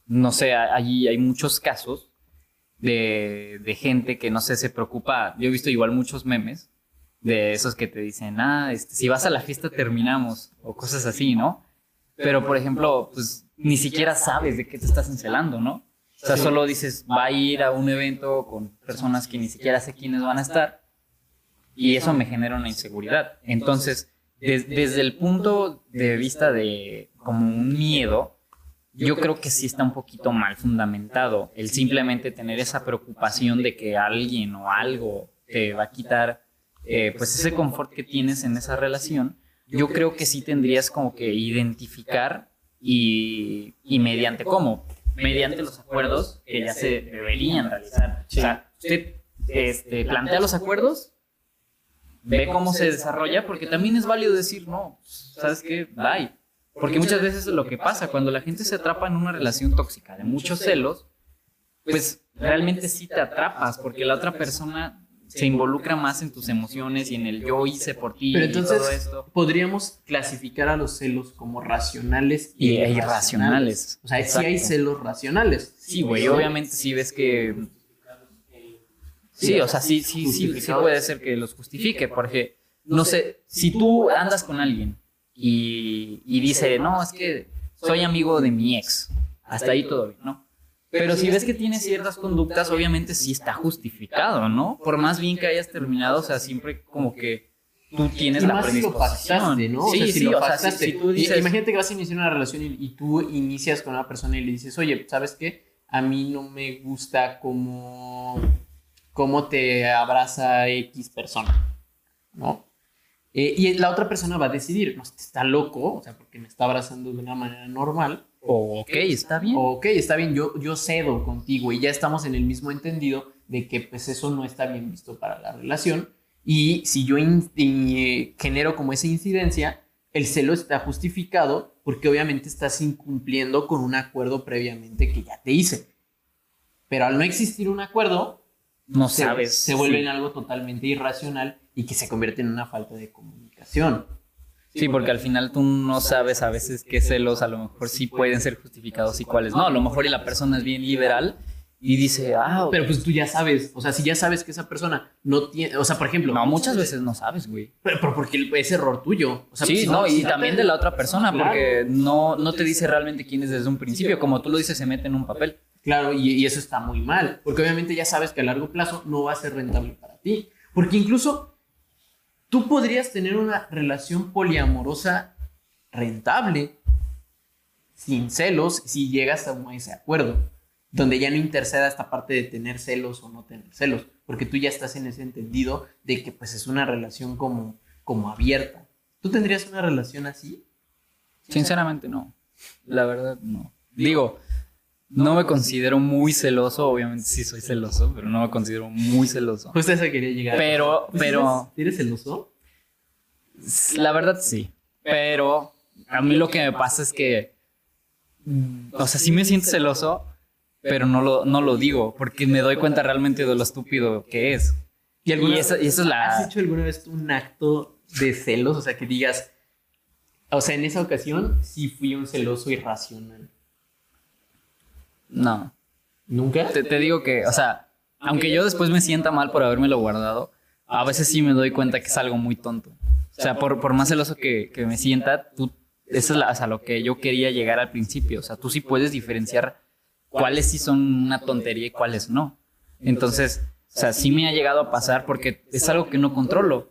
no sé, allí hay muchos casos de, de gente que no sé, se preocupa. Yo he visto igual muchos memes de esos que te dicen, ah, este, si vas a la fiesta terminamos, o cosas así, ¿no? Pero, por ejemplo, pues ni siquiera sabes de qué te estás encelando, ¿no? O sea, solo dices, va a ir a un evento con personas que ni siquiera sé quiénes van a estar, y eso me genera una inseguridad. Entonces, des- desde el punto de vista de como un miedo, yo creo que sí está un poquito mal fundamentado el simplemente tener esa preocupación de que alguien o algo te va a quitar eh, pues ese confort que tienes en esa relación, yo creo que sí tendrías como que identificar y, y mediante cómo, mediante los acuerdos que ya se deberían realizar. O sea, usted este, plantea los acuerdos, ve cómo se desarrolla, porque también es válido decir, no, ¿sabes qué? Bye. Porque muchas veces lo que pasa, cuando la gente se atrapa en una relación tóxica de muchos celos, pues realmente sí te atrapas, porque la otra persona se involucra más en tus emociones y en el yo hice por ti Pero y todo entonces esto. podríamos clasificar a los celos como racionales Y e e irracionales. O sea, sí hay Exacto. celos racionales. Sí, güey, obviamente sí ves que... Sí, o sea, sí, sí, sí, sí puede ser que los justifique, porque, no sé, si tú andas con alguien y, y dice, no, es que soy amigo de mi ex, hasta ahí todo bien, ¿no? Pero si ves que tiene ciertas conductas, obviamente sí está justificado, ¿no? Por más bien que hayas terminado, o sea, siempre como que tú tienes Y la más si lo predisposición. pactaste, ¿no? Sí, o sea, si sí, lo o sea, si- tú dices... imagínate que vas a iniciar una relación y, y tú inicias con una persona y le dices, oye, ¿sabes qué? A mí no me gusta cómo, cómo te abraza X persona, ¿no? Eh, y la otra persona va a decidir, no, está loco, o sea, porque me está abrazando de una manera normal. Ok, está bien. Ok, está bien, yo, yo cedo contigo y ya estamos en el mismo entendido de que pues eso no está bien visto para la relación. Y si yo in- y, genero como esa incidencia, el celo está justificado porque obviamente estás incumpliendo con un acuerdo previamente que ya te hice. Pero al no existir un acuerdo, no se, sabes. se vuelve sí. en algo totalmente irracional y que se convierte en una falta de comunicación. Sí, porque al final tú no sabes a veces qué celos a lo mejor sí pueden ser justificados y cuáles no. A lo mejor y la persona es bien liberal y dice, ah, Pero pues tú ya sabes, o sea, si ya sabes que esa persona no tiene, o sea, por ejemplo, no, muchas veces no sabes, güey. Pero, pero porque es error tuyo. O sea, Sí, pues, no, y también de la otra persona, Claro. porque no, no te dice realmente quién es desde un principio. Como tú lo dices, se mete en un papel. Claro, y, y eso está muy mal. Porque obviamente ya sabes que a largo plazo no va a ser rentable para ti. Porque incluso tú podrías tener una relación poliamorosa rentable sin celos si llegas a un- ese acuerdo. Donde ya no interceda esta parte de tener celos o no tener celos. Porque tú ya estás en ese entendido de que pues es una relación como, como abierta. ¿Tú tendrías una relación así? Sinceramente, no. La verdad, no. Digo, no me considero muy celoso. Obviamente sí soy celoso, pero no me considero muy celoso. Justo eso quería llegar. Pero, pero... ¿Eres, ¿Eres celoso? La verdad sí. Pero a mí lo que me pasa es que. O sea, sí me siento celoso, pero no lo, no lo digo, porque me doy cuenta realmente de lo estúpido que es. ¿Y, Y esa- y es la- ¿Has hecho alguna vez un acto de celos? O sea, que digas. O sea, en esa ocasión sí fui un celoso irracional. No. ¿Nunca? Te, te digo que, o sea, aunque yo después me sienta mal por habérmelo guardado, a veces sí me doy cuenta que es algo muy tonto. O sea, por, por más celoso que, que me sienta, tú, eso es la- o sea, lo que yo quería llegar al principio. O sea, tú sí puedes diferenciar cuáles sí son una tontería y cuáles no. Entonces, o sea, sí me ha llegado a pasar porque es algo que no controlo,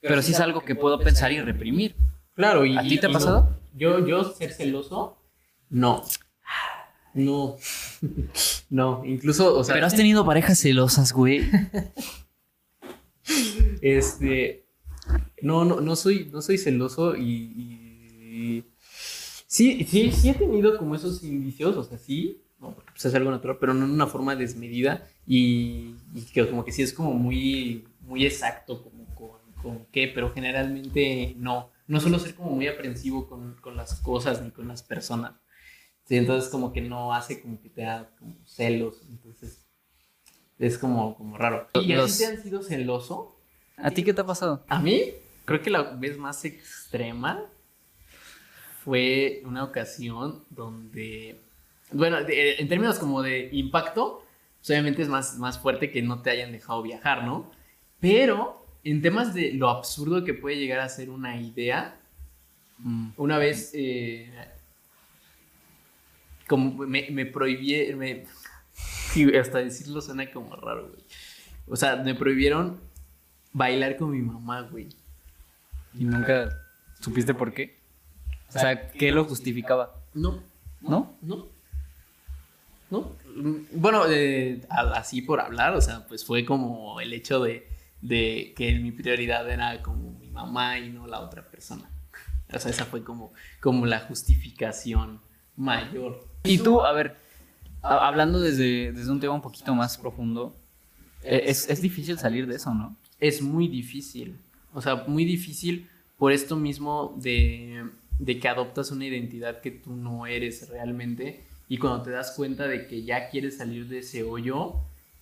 pero sí es algo que puedo pensar y reprimir. Claro, y. ¿A ti te ha pasado? no. Yo, yo ser celoso, no. No. no, incluso, o sea. Pero has tenido parejas celosas, güey. Este. No, no, no soy, no soy celoso y. y- sí, sí, sí he tenido como esos indicios, o sea, sí, no, porque pues es algo natural, pero no en una forma desmedida y, y que como que sí es como muy, muy exacto, como con, con qué, pero generalmente no. No suelo ser como muy aprensivo con, con las cosas ni con las personas. Sí, entonces como que no hace como que te da como celos, entonces es como, como raro. ¿Y a ti Los- te han sido celoso? ¿A ti qué te ha pasado? A mí, creo que la vez más extrema fue una ocasión donde, bueno, de- en términos como de impacto, pues obviamente es más, más fuerte que no te hayan dejado viajar, ¿no? Pero en temas de lo absurdo que puede llegar a ser una idea, Mm. una vez, eh, como me, me prohibí, me, hasta decirlo suena como raro, güey. O sea, me prohibieron bailar con mi mamá, güey. ¿Y nunca supiste por qué? O sea, ¿qué lo justificaba? No, ¿No? no. No. Bueno, eh, así por hablar, o sea, pues fue como el hecho de, de que mi prioridad era como mi mamá y no la otra persona. O sea, esa fue como, como la justificación mayor. Y tú, a ver, a- hablando desde, desde un tema un poquito más profundo, eh, es, es difícil salir de eso, ¿no? Es muy difícil. O sea, muy difícil por esto mismo de, de que adoptas una identidad que tú no eres realmente y cuando te das cuenta de que ya quieres salir de ese hoyo,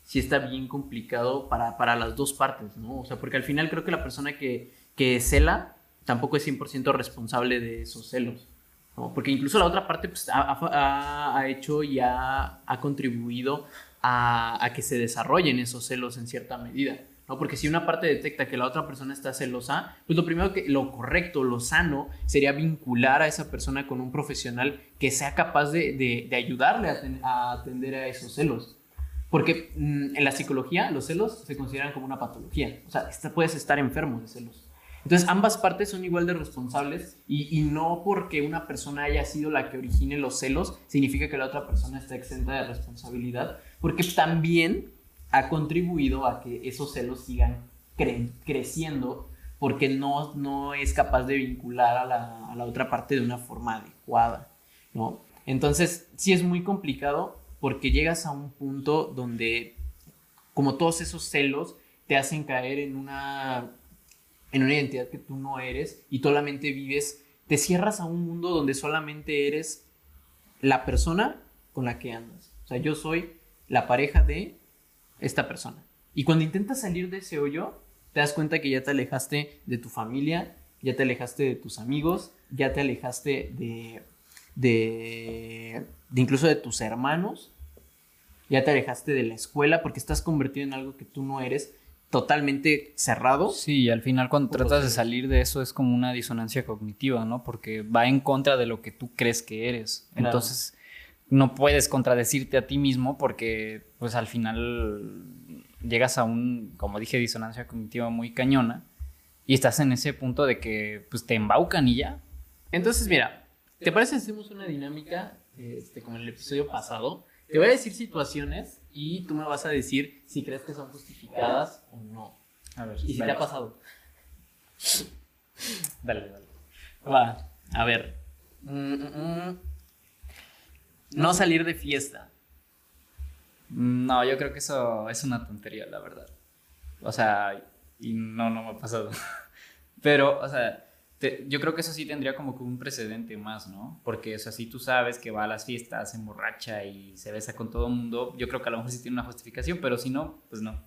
sí está bien complicado para, para las dos partes, ¿no? O sea, porque al final creo que la persona que, que cela tampoco es 100% responsable de esos celos. ¿No? Porque incluso la otra parte pues, ha, ha- ha hecho y ha, ha contribuido a, a que se desarrollen esos celos en cierta medida. ¿no? Porque si una parte detecta que la otra persona está celosa, pues lo primero que, lo correcto, lo sano, sería vincular a esa persona con un profesional que sea capaz de, de- de ayudarle a, ten- a atender a esos celos. Porque mm, en la psicología los celos se consideran como una patología. O sea, puedes estar enfermo de celos. Entonces ambas partes son igual de responsables y, y no porque una persona haya sido la que origine los celos significa que la otra persona está exenta de responsabilidad, porque también ha contribuido a que esos celos sigan cre- creciendo porque no, no es capaz de vincular a la, a la otra parte de una forma adecuada, ¿no? Entonces, sí es muy complicado porque llegas a un punto donde, como todos esos celos, te hacen caer en una, en una identidad que tú no eres y solamente vives, te cierras a un mundo donde solamente eres la persona con la que andas. O sea, yo soy la pareja de esta persona. Y cuando intentas salir de ese hoyo, te das cuenta que ya te alejaste de tu familia, ya te alejaste de tus amigos, ya te alejaste de, de, de incluso de tus hermanos, ya te alejaste de la escuela porque estás convertido en algo que tú no eres, totalmente cerrado. Sí, y al final cuando tratas de salir de eso es como una disonancia cognitiva, ¿no? Porque va en contra de lo que tú crees que eres. Claro. Entonces, no puedes contradecirte a ti mismo porque, pues al final llegas a un, como dije, disonancia cognitiva muy cañona y estás en ese punto de que, pues te embaucan y ya. Entonces, mira, ¿te parece si hacemos una dinámica este, como en el episodio pasado? Te voy a decir situaciones y tú me vas a decir si crees que son justificadas o no. A ver, Y si te ha pasado. Dale, dale. Va, a ver. Mm, mm, mm. No salir de fiesta. No, yo creo que eso es una tontería, la verdad. O sea, y no, no me ha pasado. Pero, o sea, te- yo creo que eso sí tendría como que un precedente más, ¿no? Porque, o sea, si tú sabes que va a las fiestas, se emborracha y se besa con todo el mundo, yo creo que a lo mejor sí tiene una justificación, pero si no, pues no.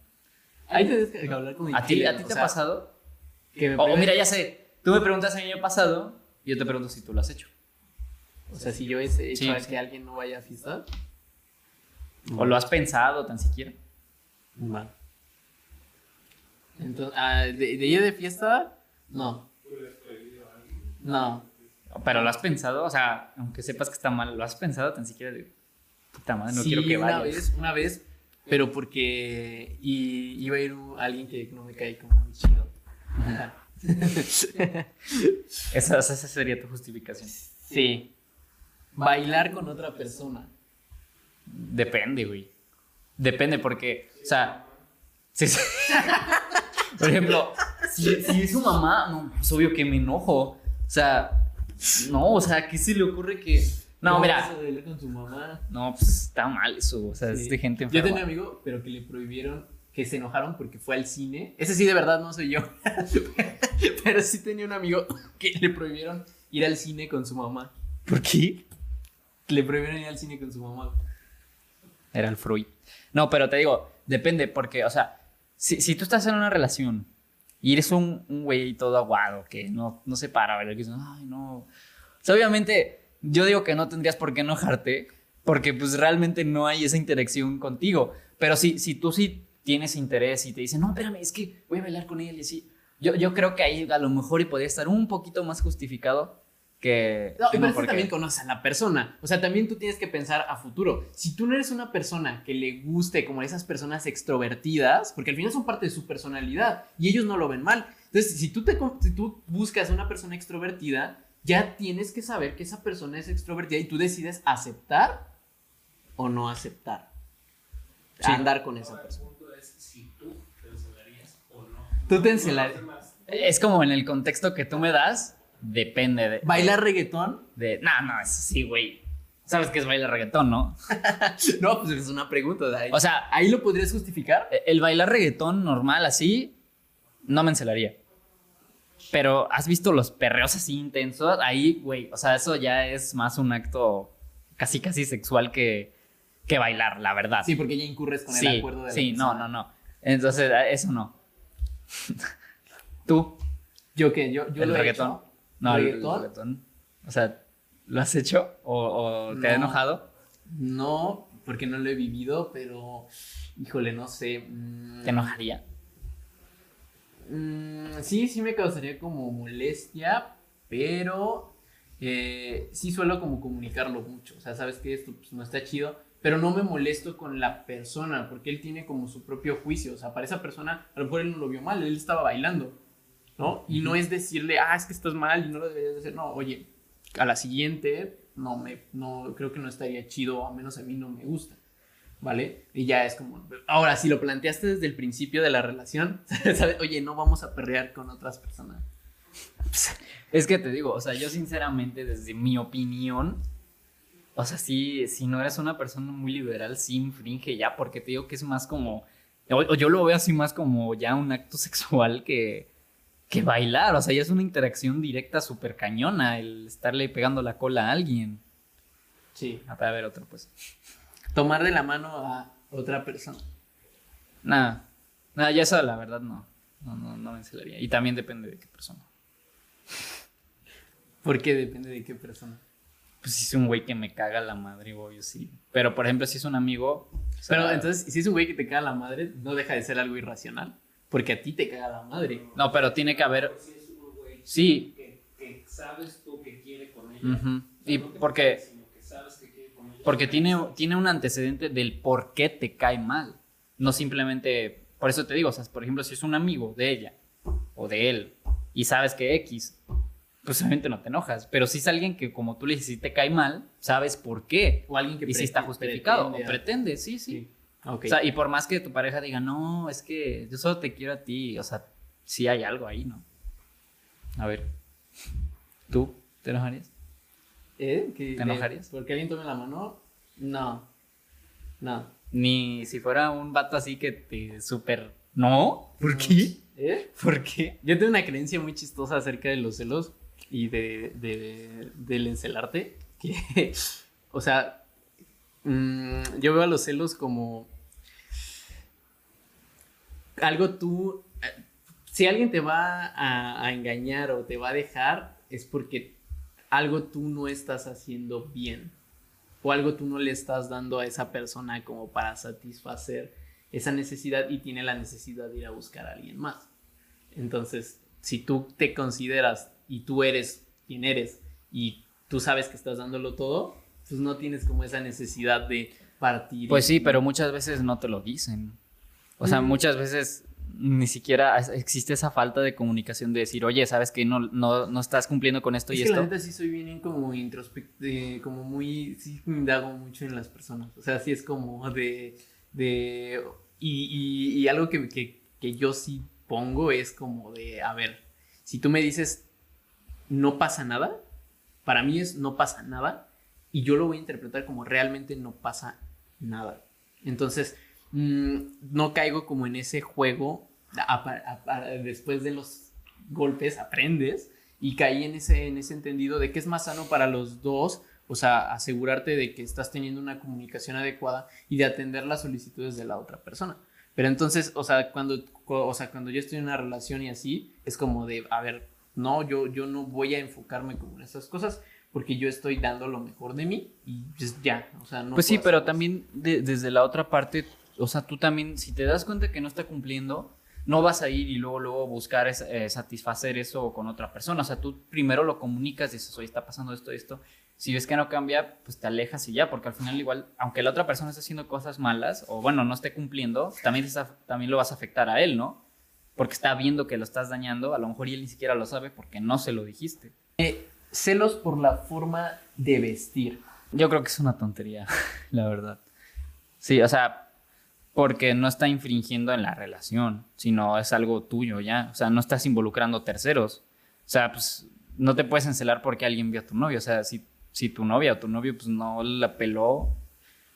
Ahí te que hablar con ¿A ti, a ti te sea, ha pasado? Que me O, mira, ya sé, tú me preguntas a mí me ha pasado y yo te pregunto si tú lo has hecho. O sea, si yo he hecho Sí, a sí. que alguien no vaya a fiestar. O lo has pensado tan siquiera. Va. Entonces, ah, ¿de, de ir de fiesta? No. No. Pero lo has pensado, o sea, aunque sepas que está mal, lo has pensado tan siquiera de puta madre, no sí, quiero que una vayas. vez, una vez, pero porque y, iba a ir alguien que no me cae como muy chido. Esa, esa sería tu justificación. sí. Bailar con otra persona. Depende, güey. Depende porque, o sea, si- si- por ejemplo, si, si es su mamá, no, pues obvio que me enojo. O sea, no, o sea, ¿qué se le ocurre que... No, ¿Cómo mira, con tu mamá? no, pues está mal eso, o sea, es de gente Yo enferma. tenía un amigo, pero que le prohibieron, que se enojaron porque fue al cine. Ese sí, de verdad, no soy yo. pero sí tenía un amigo que le prohibieron ir al cine con su mamá. ¿Por qué? Le prohibieron ir al cine con su mamá. Era el Freud. No, pero te digo, depende, porque, o sea, si, si tú estás en una relación y eres un, un güey todo aguado que no, no se para, ¿verdad? Que dices, ay, no. O sea, obviamente, yo digo que no tendrías por qué enojarte, porque pues realmente no hay esa interacción contigo. Pero si, si tú sí tienes interés y te dicen, no, espérame, es que voy a bailar con él y así. Yo, yo creo que ahí a lo mejor y podría estar un poquito más justificado que. No, y porque- también conoces a la persona. O sea, también tú tienes que pensar a futuro. Si tú no eres una persona que le guste como esas personas extrovertidas, porque al final son parte de su personalidad y ellos no lo ven mal. Entonces, si tú, te, si tú buscas a una persona extrovertida, ya tienes que saber que esa persona es extrovertida y tú decides aceptar o no aceptar. Sí. Andar con esa persona. punto es si tú te o no. Tú te encelarías. Es como en el contexto que tú me das, depende de. ¿Bailar reggaetón? de no, no, eso sí, güey. Sabes que es bailar reggaetón, ¿no? No, pues es una pregunta. de ahí. O sea, ¿ahí lo podrías justificar? el bailar reggaetón normal así, no me encelaría. Pero has visto los perreos así intensos, ahí, güey, o sea, eso ya es más un acto casi, casi sexual que, que bailar, la verdad. Sí, porque ya incurres con sí, el acuerdo de la sí, no, persona. no, no. Entonces, eso no. ¿Tú? ¿Yo qué? ¿Yo, yo ¿El lo he reggaetón? hecho? No, el- ¿Reggaetón? reggaetón. O sea, ¿lo has hecho o, o te ha No. enojado? No, porque no lo he vivido, pero híjole, no sé. mm, ¿Te enojaría? mm, sí, sí me causaría como molestia, pero eh, sí suelo como comunicarlo mucho. O sea, sabes que esto pues, no está chido, pero no me molesto con la persona, porque él tiene como su propio juicio. O sea, para esa persona, a lo mejor él no lo vio mal, él estaba bailando, ¿no? Y no es decirle, ah, es que estás mal y no lo deberías de hacer. No, oye, a la siguiente, no me, no, creo que no estaría chido, a menos a mí no me gusta. ¿Vale? Y ya es como. Ahora, si lo planteaste desde el principio de la relación, ¿sabes? Oye, no vamos a perrear con otras personas. Es que te digo, o sea, yo sinceramente, desde mi opinión, o sea, sí, si no eres una persona muy liberal, sí infringe ya, porque te digo que es más como, o, o yo lo veo así más como ya un acto sexual que, que bailar, o sea, ya es una interacción directa súper cañona el estarle pegando la cola a alguien. Sí. A ver, otro pues. Tomar de la mano a otra persona. Nada, nada, ya eso la verdad no, no, no, no me encelaría. Y también depende de qué persona. Porque depende de qué persona. Pues si es un güey que me caga la madre, obvio, sí. Pero, por ejemplo, si es un amigo... o sea, Pero entonces, si es un güey que te caga la madre, no deja de ser algo irracional. Porque a ti te caga la madre. No, pero tiene que haber... Sí. que, que sabes tú que quiere con ella. Y no porque, sino que sabes que quiere con ella. porque tiene, tiene un antecedente del por qué te cae mal. No simplemente... Por eso te digo, o sea, por ejemplo, si es un amigo de ella o de él y sabes que X, pues obviamente no te enojas. Pero si es alguien que como tú le dices, si te cae mal, sabes por qué. O alguien que Y si está justificado. pretende o pretende, sí, sí. Sí. Ok. O sea, y por más que tu pareja diga, no, es que yo solo te quiero a ti, o sea, sí hay algo ahí, ¿no? A ver, ¿tú te enojarías? ¿Eh? ¿Que ¿Te enojarías? ¿Porque alguien tome la mano? No. No. Ni si fuera un vato así que te súper... ¿No? ¿Por qué? ¿Eh? ¿Por qué? Yo tengo una creencia muy chistosa acerca de los celos y de, de- del encelarte. Que, o sea, mm, yo veo a los celos como algo tú. eh, Si alguien te va a, a engañar o te va a dejar, es porque algo tú no estás haciendo bien. O algo tú no le estás dando a esa persona como para satisfacer esa necesidad y tiene la necesidad de ir a buscar a alguien más. Entonces, si tú te consideras y tú eres quien eres y tú sabes que estás dándolo todo, pues no tienes como esa necesidad de partir. Pues sí, pero muchas veces no te lo dicen. O sea, muchas veces ni siquiera existe esa falta de comunicación de decir, oye, ¿sabes que no, no, no estás cumpliendo con esto Es y que la esto? neta sí soy bien como introspect, como muy, sí me indago mucho en las personas. O sea, sí es como de, de, y, y- y algo que, que, que yo sí pongo es como de, a ver, si tú me dices, no pasa nada, para mí es no pasa nada, y yo lo voy a interpretar como realmente no pasa nada. Entonces, mm, no caigo como en ese juego, a- a- a- después de los golpes aprendes, y caí en ese, en ese entendido de que es más sano para los dos, o sea, asegurarte de que estás teniendo una comunicación adecuada y de atender las solicitudes de la otra persona. Pero entonces, o sea, cuando, o sea, cuando yo estoy en una relación y así, es como de, a ver, no, yo, yo no voy a enfocarme como en esas cosas porque yo estoy dando lo mejor de mí y pues ya, o sea, no Pues sí, pero más. también de- desde la otra parte, o sea, tú también, si te das cuenta que no está cumpliendo, no vas a ir y luego, luego buscar es- eh, satisfacer eso con otra persona. O sea, tú primero lo comunicas, dices, oye, está pasando esto, esto. Si ves que no cambia, pues te alejas y ya, porque al final igual, aunque la otra persona esté haciendo cosas malas, o bueno, no esté cumpliendo, también, está- también lo vas a afectar a él, ¿no? Porque está viendo que lo estás dañando, a lo mejor y él ni siquiera lo sabe porque no se lo dijiste. Celos por la forma de vestir. Yo creo que es una tontería, la verdad. Sí, o sea, porque no está infringiendo en la relación, sino es algo tuyo ya. O sea, no estás involucrando terceros. O sea, pues no te puedes encelar porque alguien vio a tu novio. O sea, si, si tu novia o tu novio pues no la peló,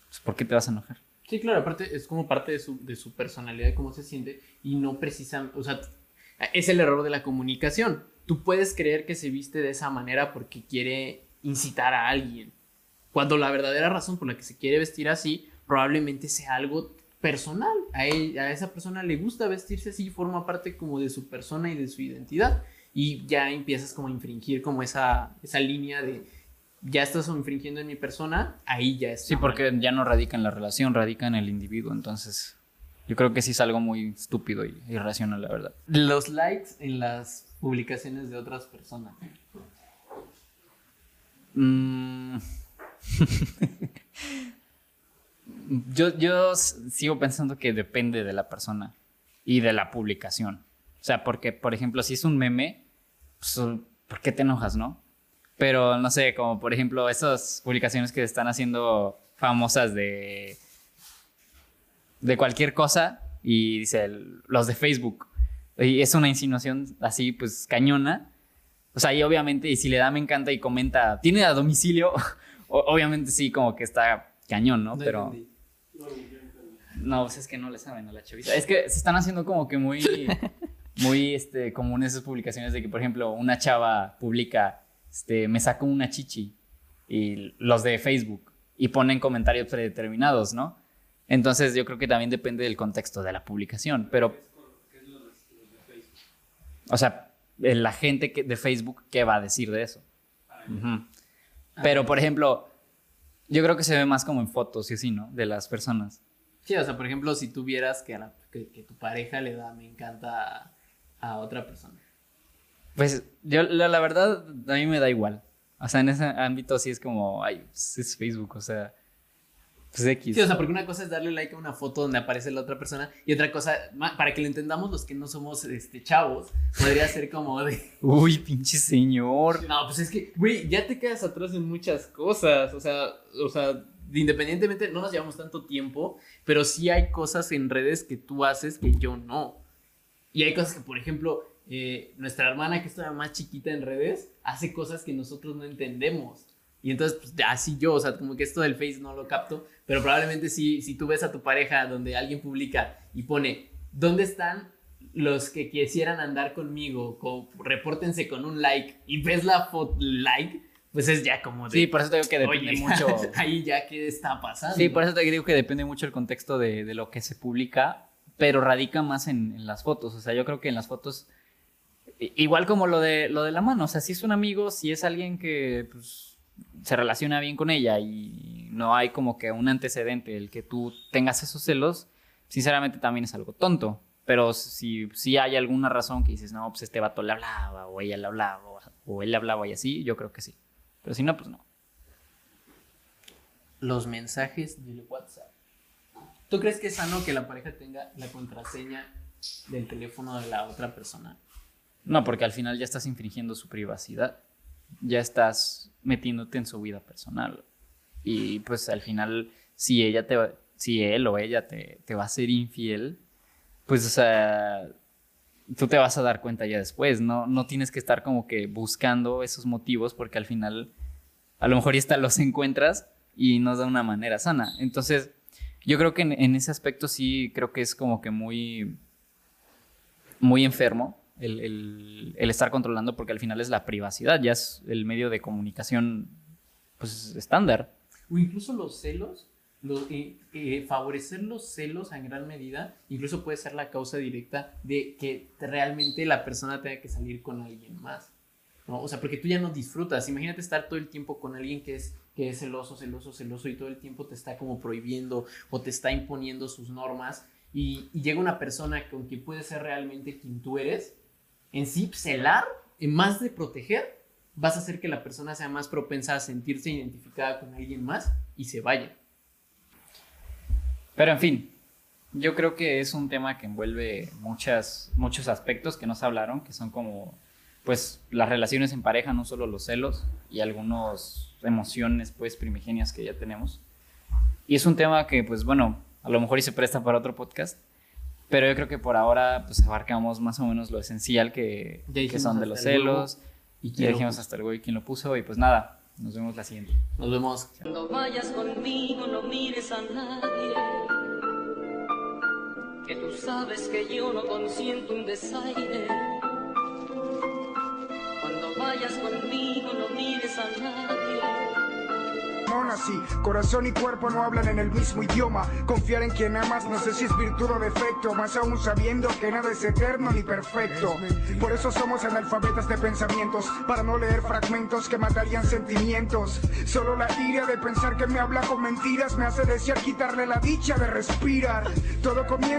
pues ¿por qué te vas a enojar? Sí, claro, aparte es como parte de su, de su personalidad, de cómo se siente, y no precisamente, o sea, es el error de la comunicación. Tú puedes creer que se viste de esa manera porque quiere incitar a alguien, cuando la verdadera razón por la que se quiere vestir así probablemente sea algo personal. A, él- a esa persona le gusta vestirse así, forma parte como de su persona y de su identidad, y ya empiezas como a infringir como esa, esa línea de, ya estás infringiendo en mi persona, ahí ya es Sí, porque ya no radica en la relación, radica en el individuo. Entonces, yo creo que sí es algo muy estúpido y irracional, la verdad. Los likes en las publicaciones de otras personas. Mm. yo, yo sigo pensando que depende de la persona y de la publicación. O sea, porque, por ejemplo, si es un meme, pues, ¿por qué te enojas, no? Pero, no sé, como por ejemplo, esas publicaciones que están haciendo famosas de, de cualquier cosa y dice los de Facebook. Y es una insinuación así, pues, cañona. O sea, y obviamente, y si le da me encanta y comenta, ¿tiene a domicilio? Obviamente sí, como que está cañón, ¿no? Pero entendí. No, pues es que no le saben a la chaviza. Es que se están haciendo como que muy, muy, este, comunes esas publicaciones de que, por ejemplo, una chava publica, este, me saco una chichi y los de Facebook y ponen comentarios predeterminados, ¿no? Entonces yo creo que también depende del contexto de la publicación, pero... O sea, eh, la gente que, de Facebook, ¿qué va a decir de eso? Ujú. Pero, por ejemplo, yo creo que se ve más como en fotos y así, ¿no? De las personas. Sí, o sea, por ejemplo, si tú vieras que, a la- que, que tu pareja le da me encanta a, a otra persona. Pues yo, la, la verdad, a mí me da igual. O sea, en ese ámbito sí es como, ay, pues, es Facebook, o sea, pues X. Sí, o sea, porque una cosa es darle like a una foto donde aparece la otra persona y otra cosa, para que lo entendamos los que no somos este, chavos, podría ser como de... Uy, pinche señor. No, pues es que, güey, ya te quedas atrás en muchas cosas, o sea, o sea, independientemente, no nos llevamos tanto tiempo, pero sí hay cosas en redes que tú haces que yo no. Y hay cosas que, por ejemplo, eh, nuestra hermana, que es todavía más chiquita en redes, hace cosas que nosotros no entendemos. Y entonces, pues, así yo, o sea, como que esto del Face no lo capto, pero probablemente si, si tú ves a tu pareja donde alguien publica y pone, ¿dónde están los que quisieran andar conmigo? Co- repórtense con un like y ves la foto like, pues es ya como de... Sí, por eso te digo que depende "Oye, mucho. ahí ya qué está pasando. Sí, por eso te digo que depende mucho el contexto de, de lo que se publica, pero radica más en, en las fotos. O sea, yo creo que en las fotos, igual como lo de, lo de la mano, o sea, si es un amigo, si es alguien que pues, se relaciona bien con ella y no hay como que un antecedente el que tú tengas esos celos, sinceramente también es algo tonto. Pero si, si hay alguna razón que dices, no, pues este vato le hablaba, o ella le hablaba, o, o él le hablaba y así, yo creo que sí. Pero si no, pues no. Los mensajes del WhatsApp. ¿Tú crees que es sano que la pareja tenga la contraseña del teléfono de la otra persona? No, porque al final ya estás infringiendo su privacidad. Ya estás metiéndote en su vida personal. Y pues al final, si ella te si él o ella te, te va a ser infiel, pues o sea, tú te vas a dar cuenta ya después, ¿no? No tienes que estar como que buscando esos motivos porque al final a lo mejor ya hasta los encuentras y no de una manera sana. Entonces, yo creo que en, en ese aspecto sí creo que es como que muy, muy enfermo el, el- el estar controlando porque al final es la privacidad, ya es el medio de comunicación pues estándar. O incluso los celos, lo- eh, eh, favorecer los celos en gran medida, incluso puede ser la causa directa de que realmente la persona tenga que salir con alguien más. ¿no? O sea, porque tú ya no disfrutas. Imagínate estar todo el tiempo con alguien que es, que es celoso, celoso, celoso y todo el tiempo te está como prohibiendo o te está imponiendo sus normas y, y llega una persona con quien puede ser realmente quien tú eres. En sí, celar, en más de proteger, vas a hacer que la persona sea más propensa a sentirse identificada con alguien más y se vaya. Pero en fin, yo creo que es un tema que envuelve muchas, muchos aspectos que nos hablaron, que son como, pues, las relaciones en pareja, no solo los celos y algunas emociones, pues, primigenias que ya tenemos. Y es un tema que, pues, bueno, a lo mejor y se presta para otro podcast. Pero yo creo que por ahora pues abarcamos más o menos lo esencial que, Ya que son de los huevo. celos. Y Ya dijimos hasta el güey quién lo puso y pues nada, nos vemos la siguiente. Nos vemos. Cuando vayas conmigo no mires a nadie. Que tú sabes que yo no consiento un desaire. Cuando vayas conmigo no mires a nadie. Así. Corazón y cuerpo no hablan en el mismo idioma. Confiar en quien amas no sé si es virtud o defecto, más aún sabiendo que nada es eterno ni perfecto. Por eso somos analfabetas de pensamientos, para no leer fragmentos que matarían sentimientos. Solo la ira de pensar que me habla con mentiras me hace desear quitarle la dicha de respirar. Todo comienza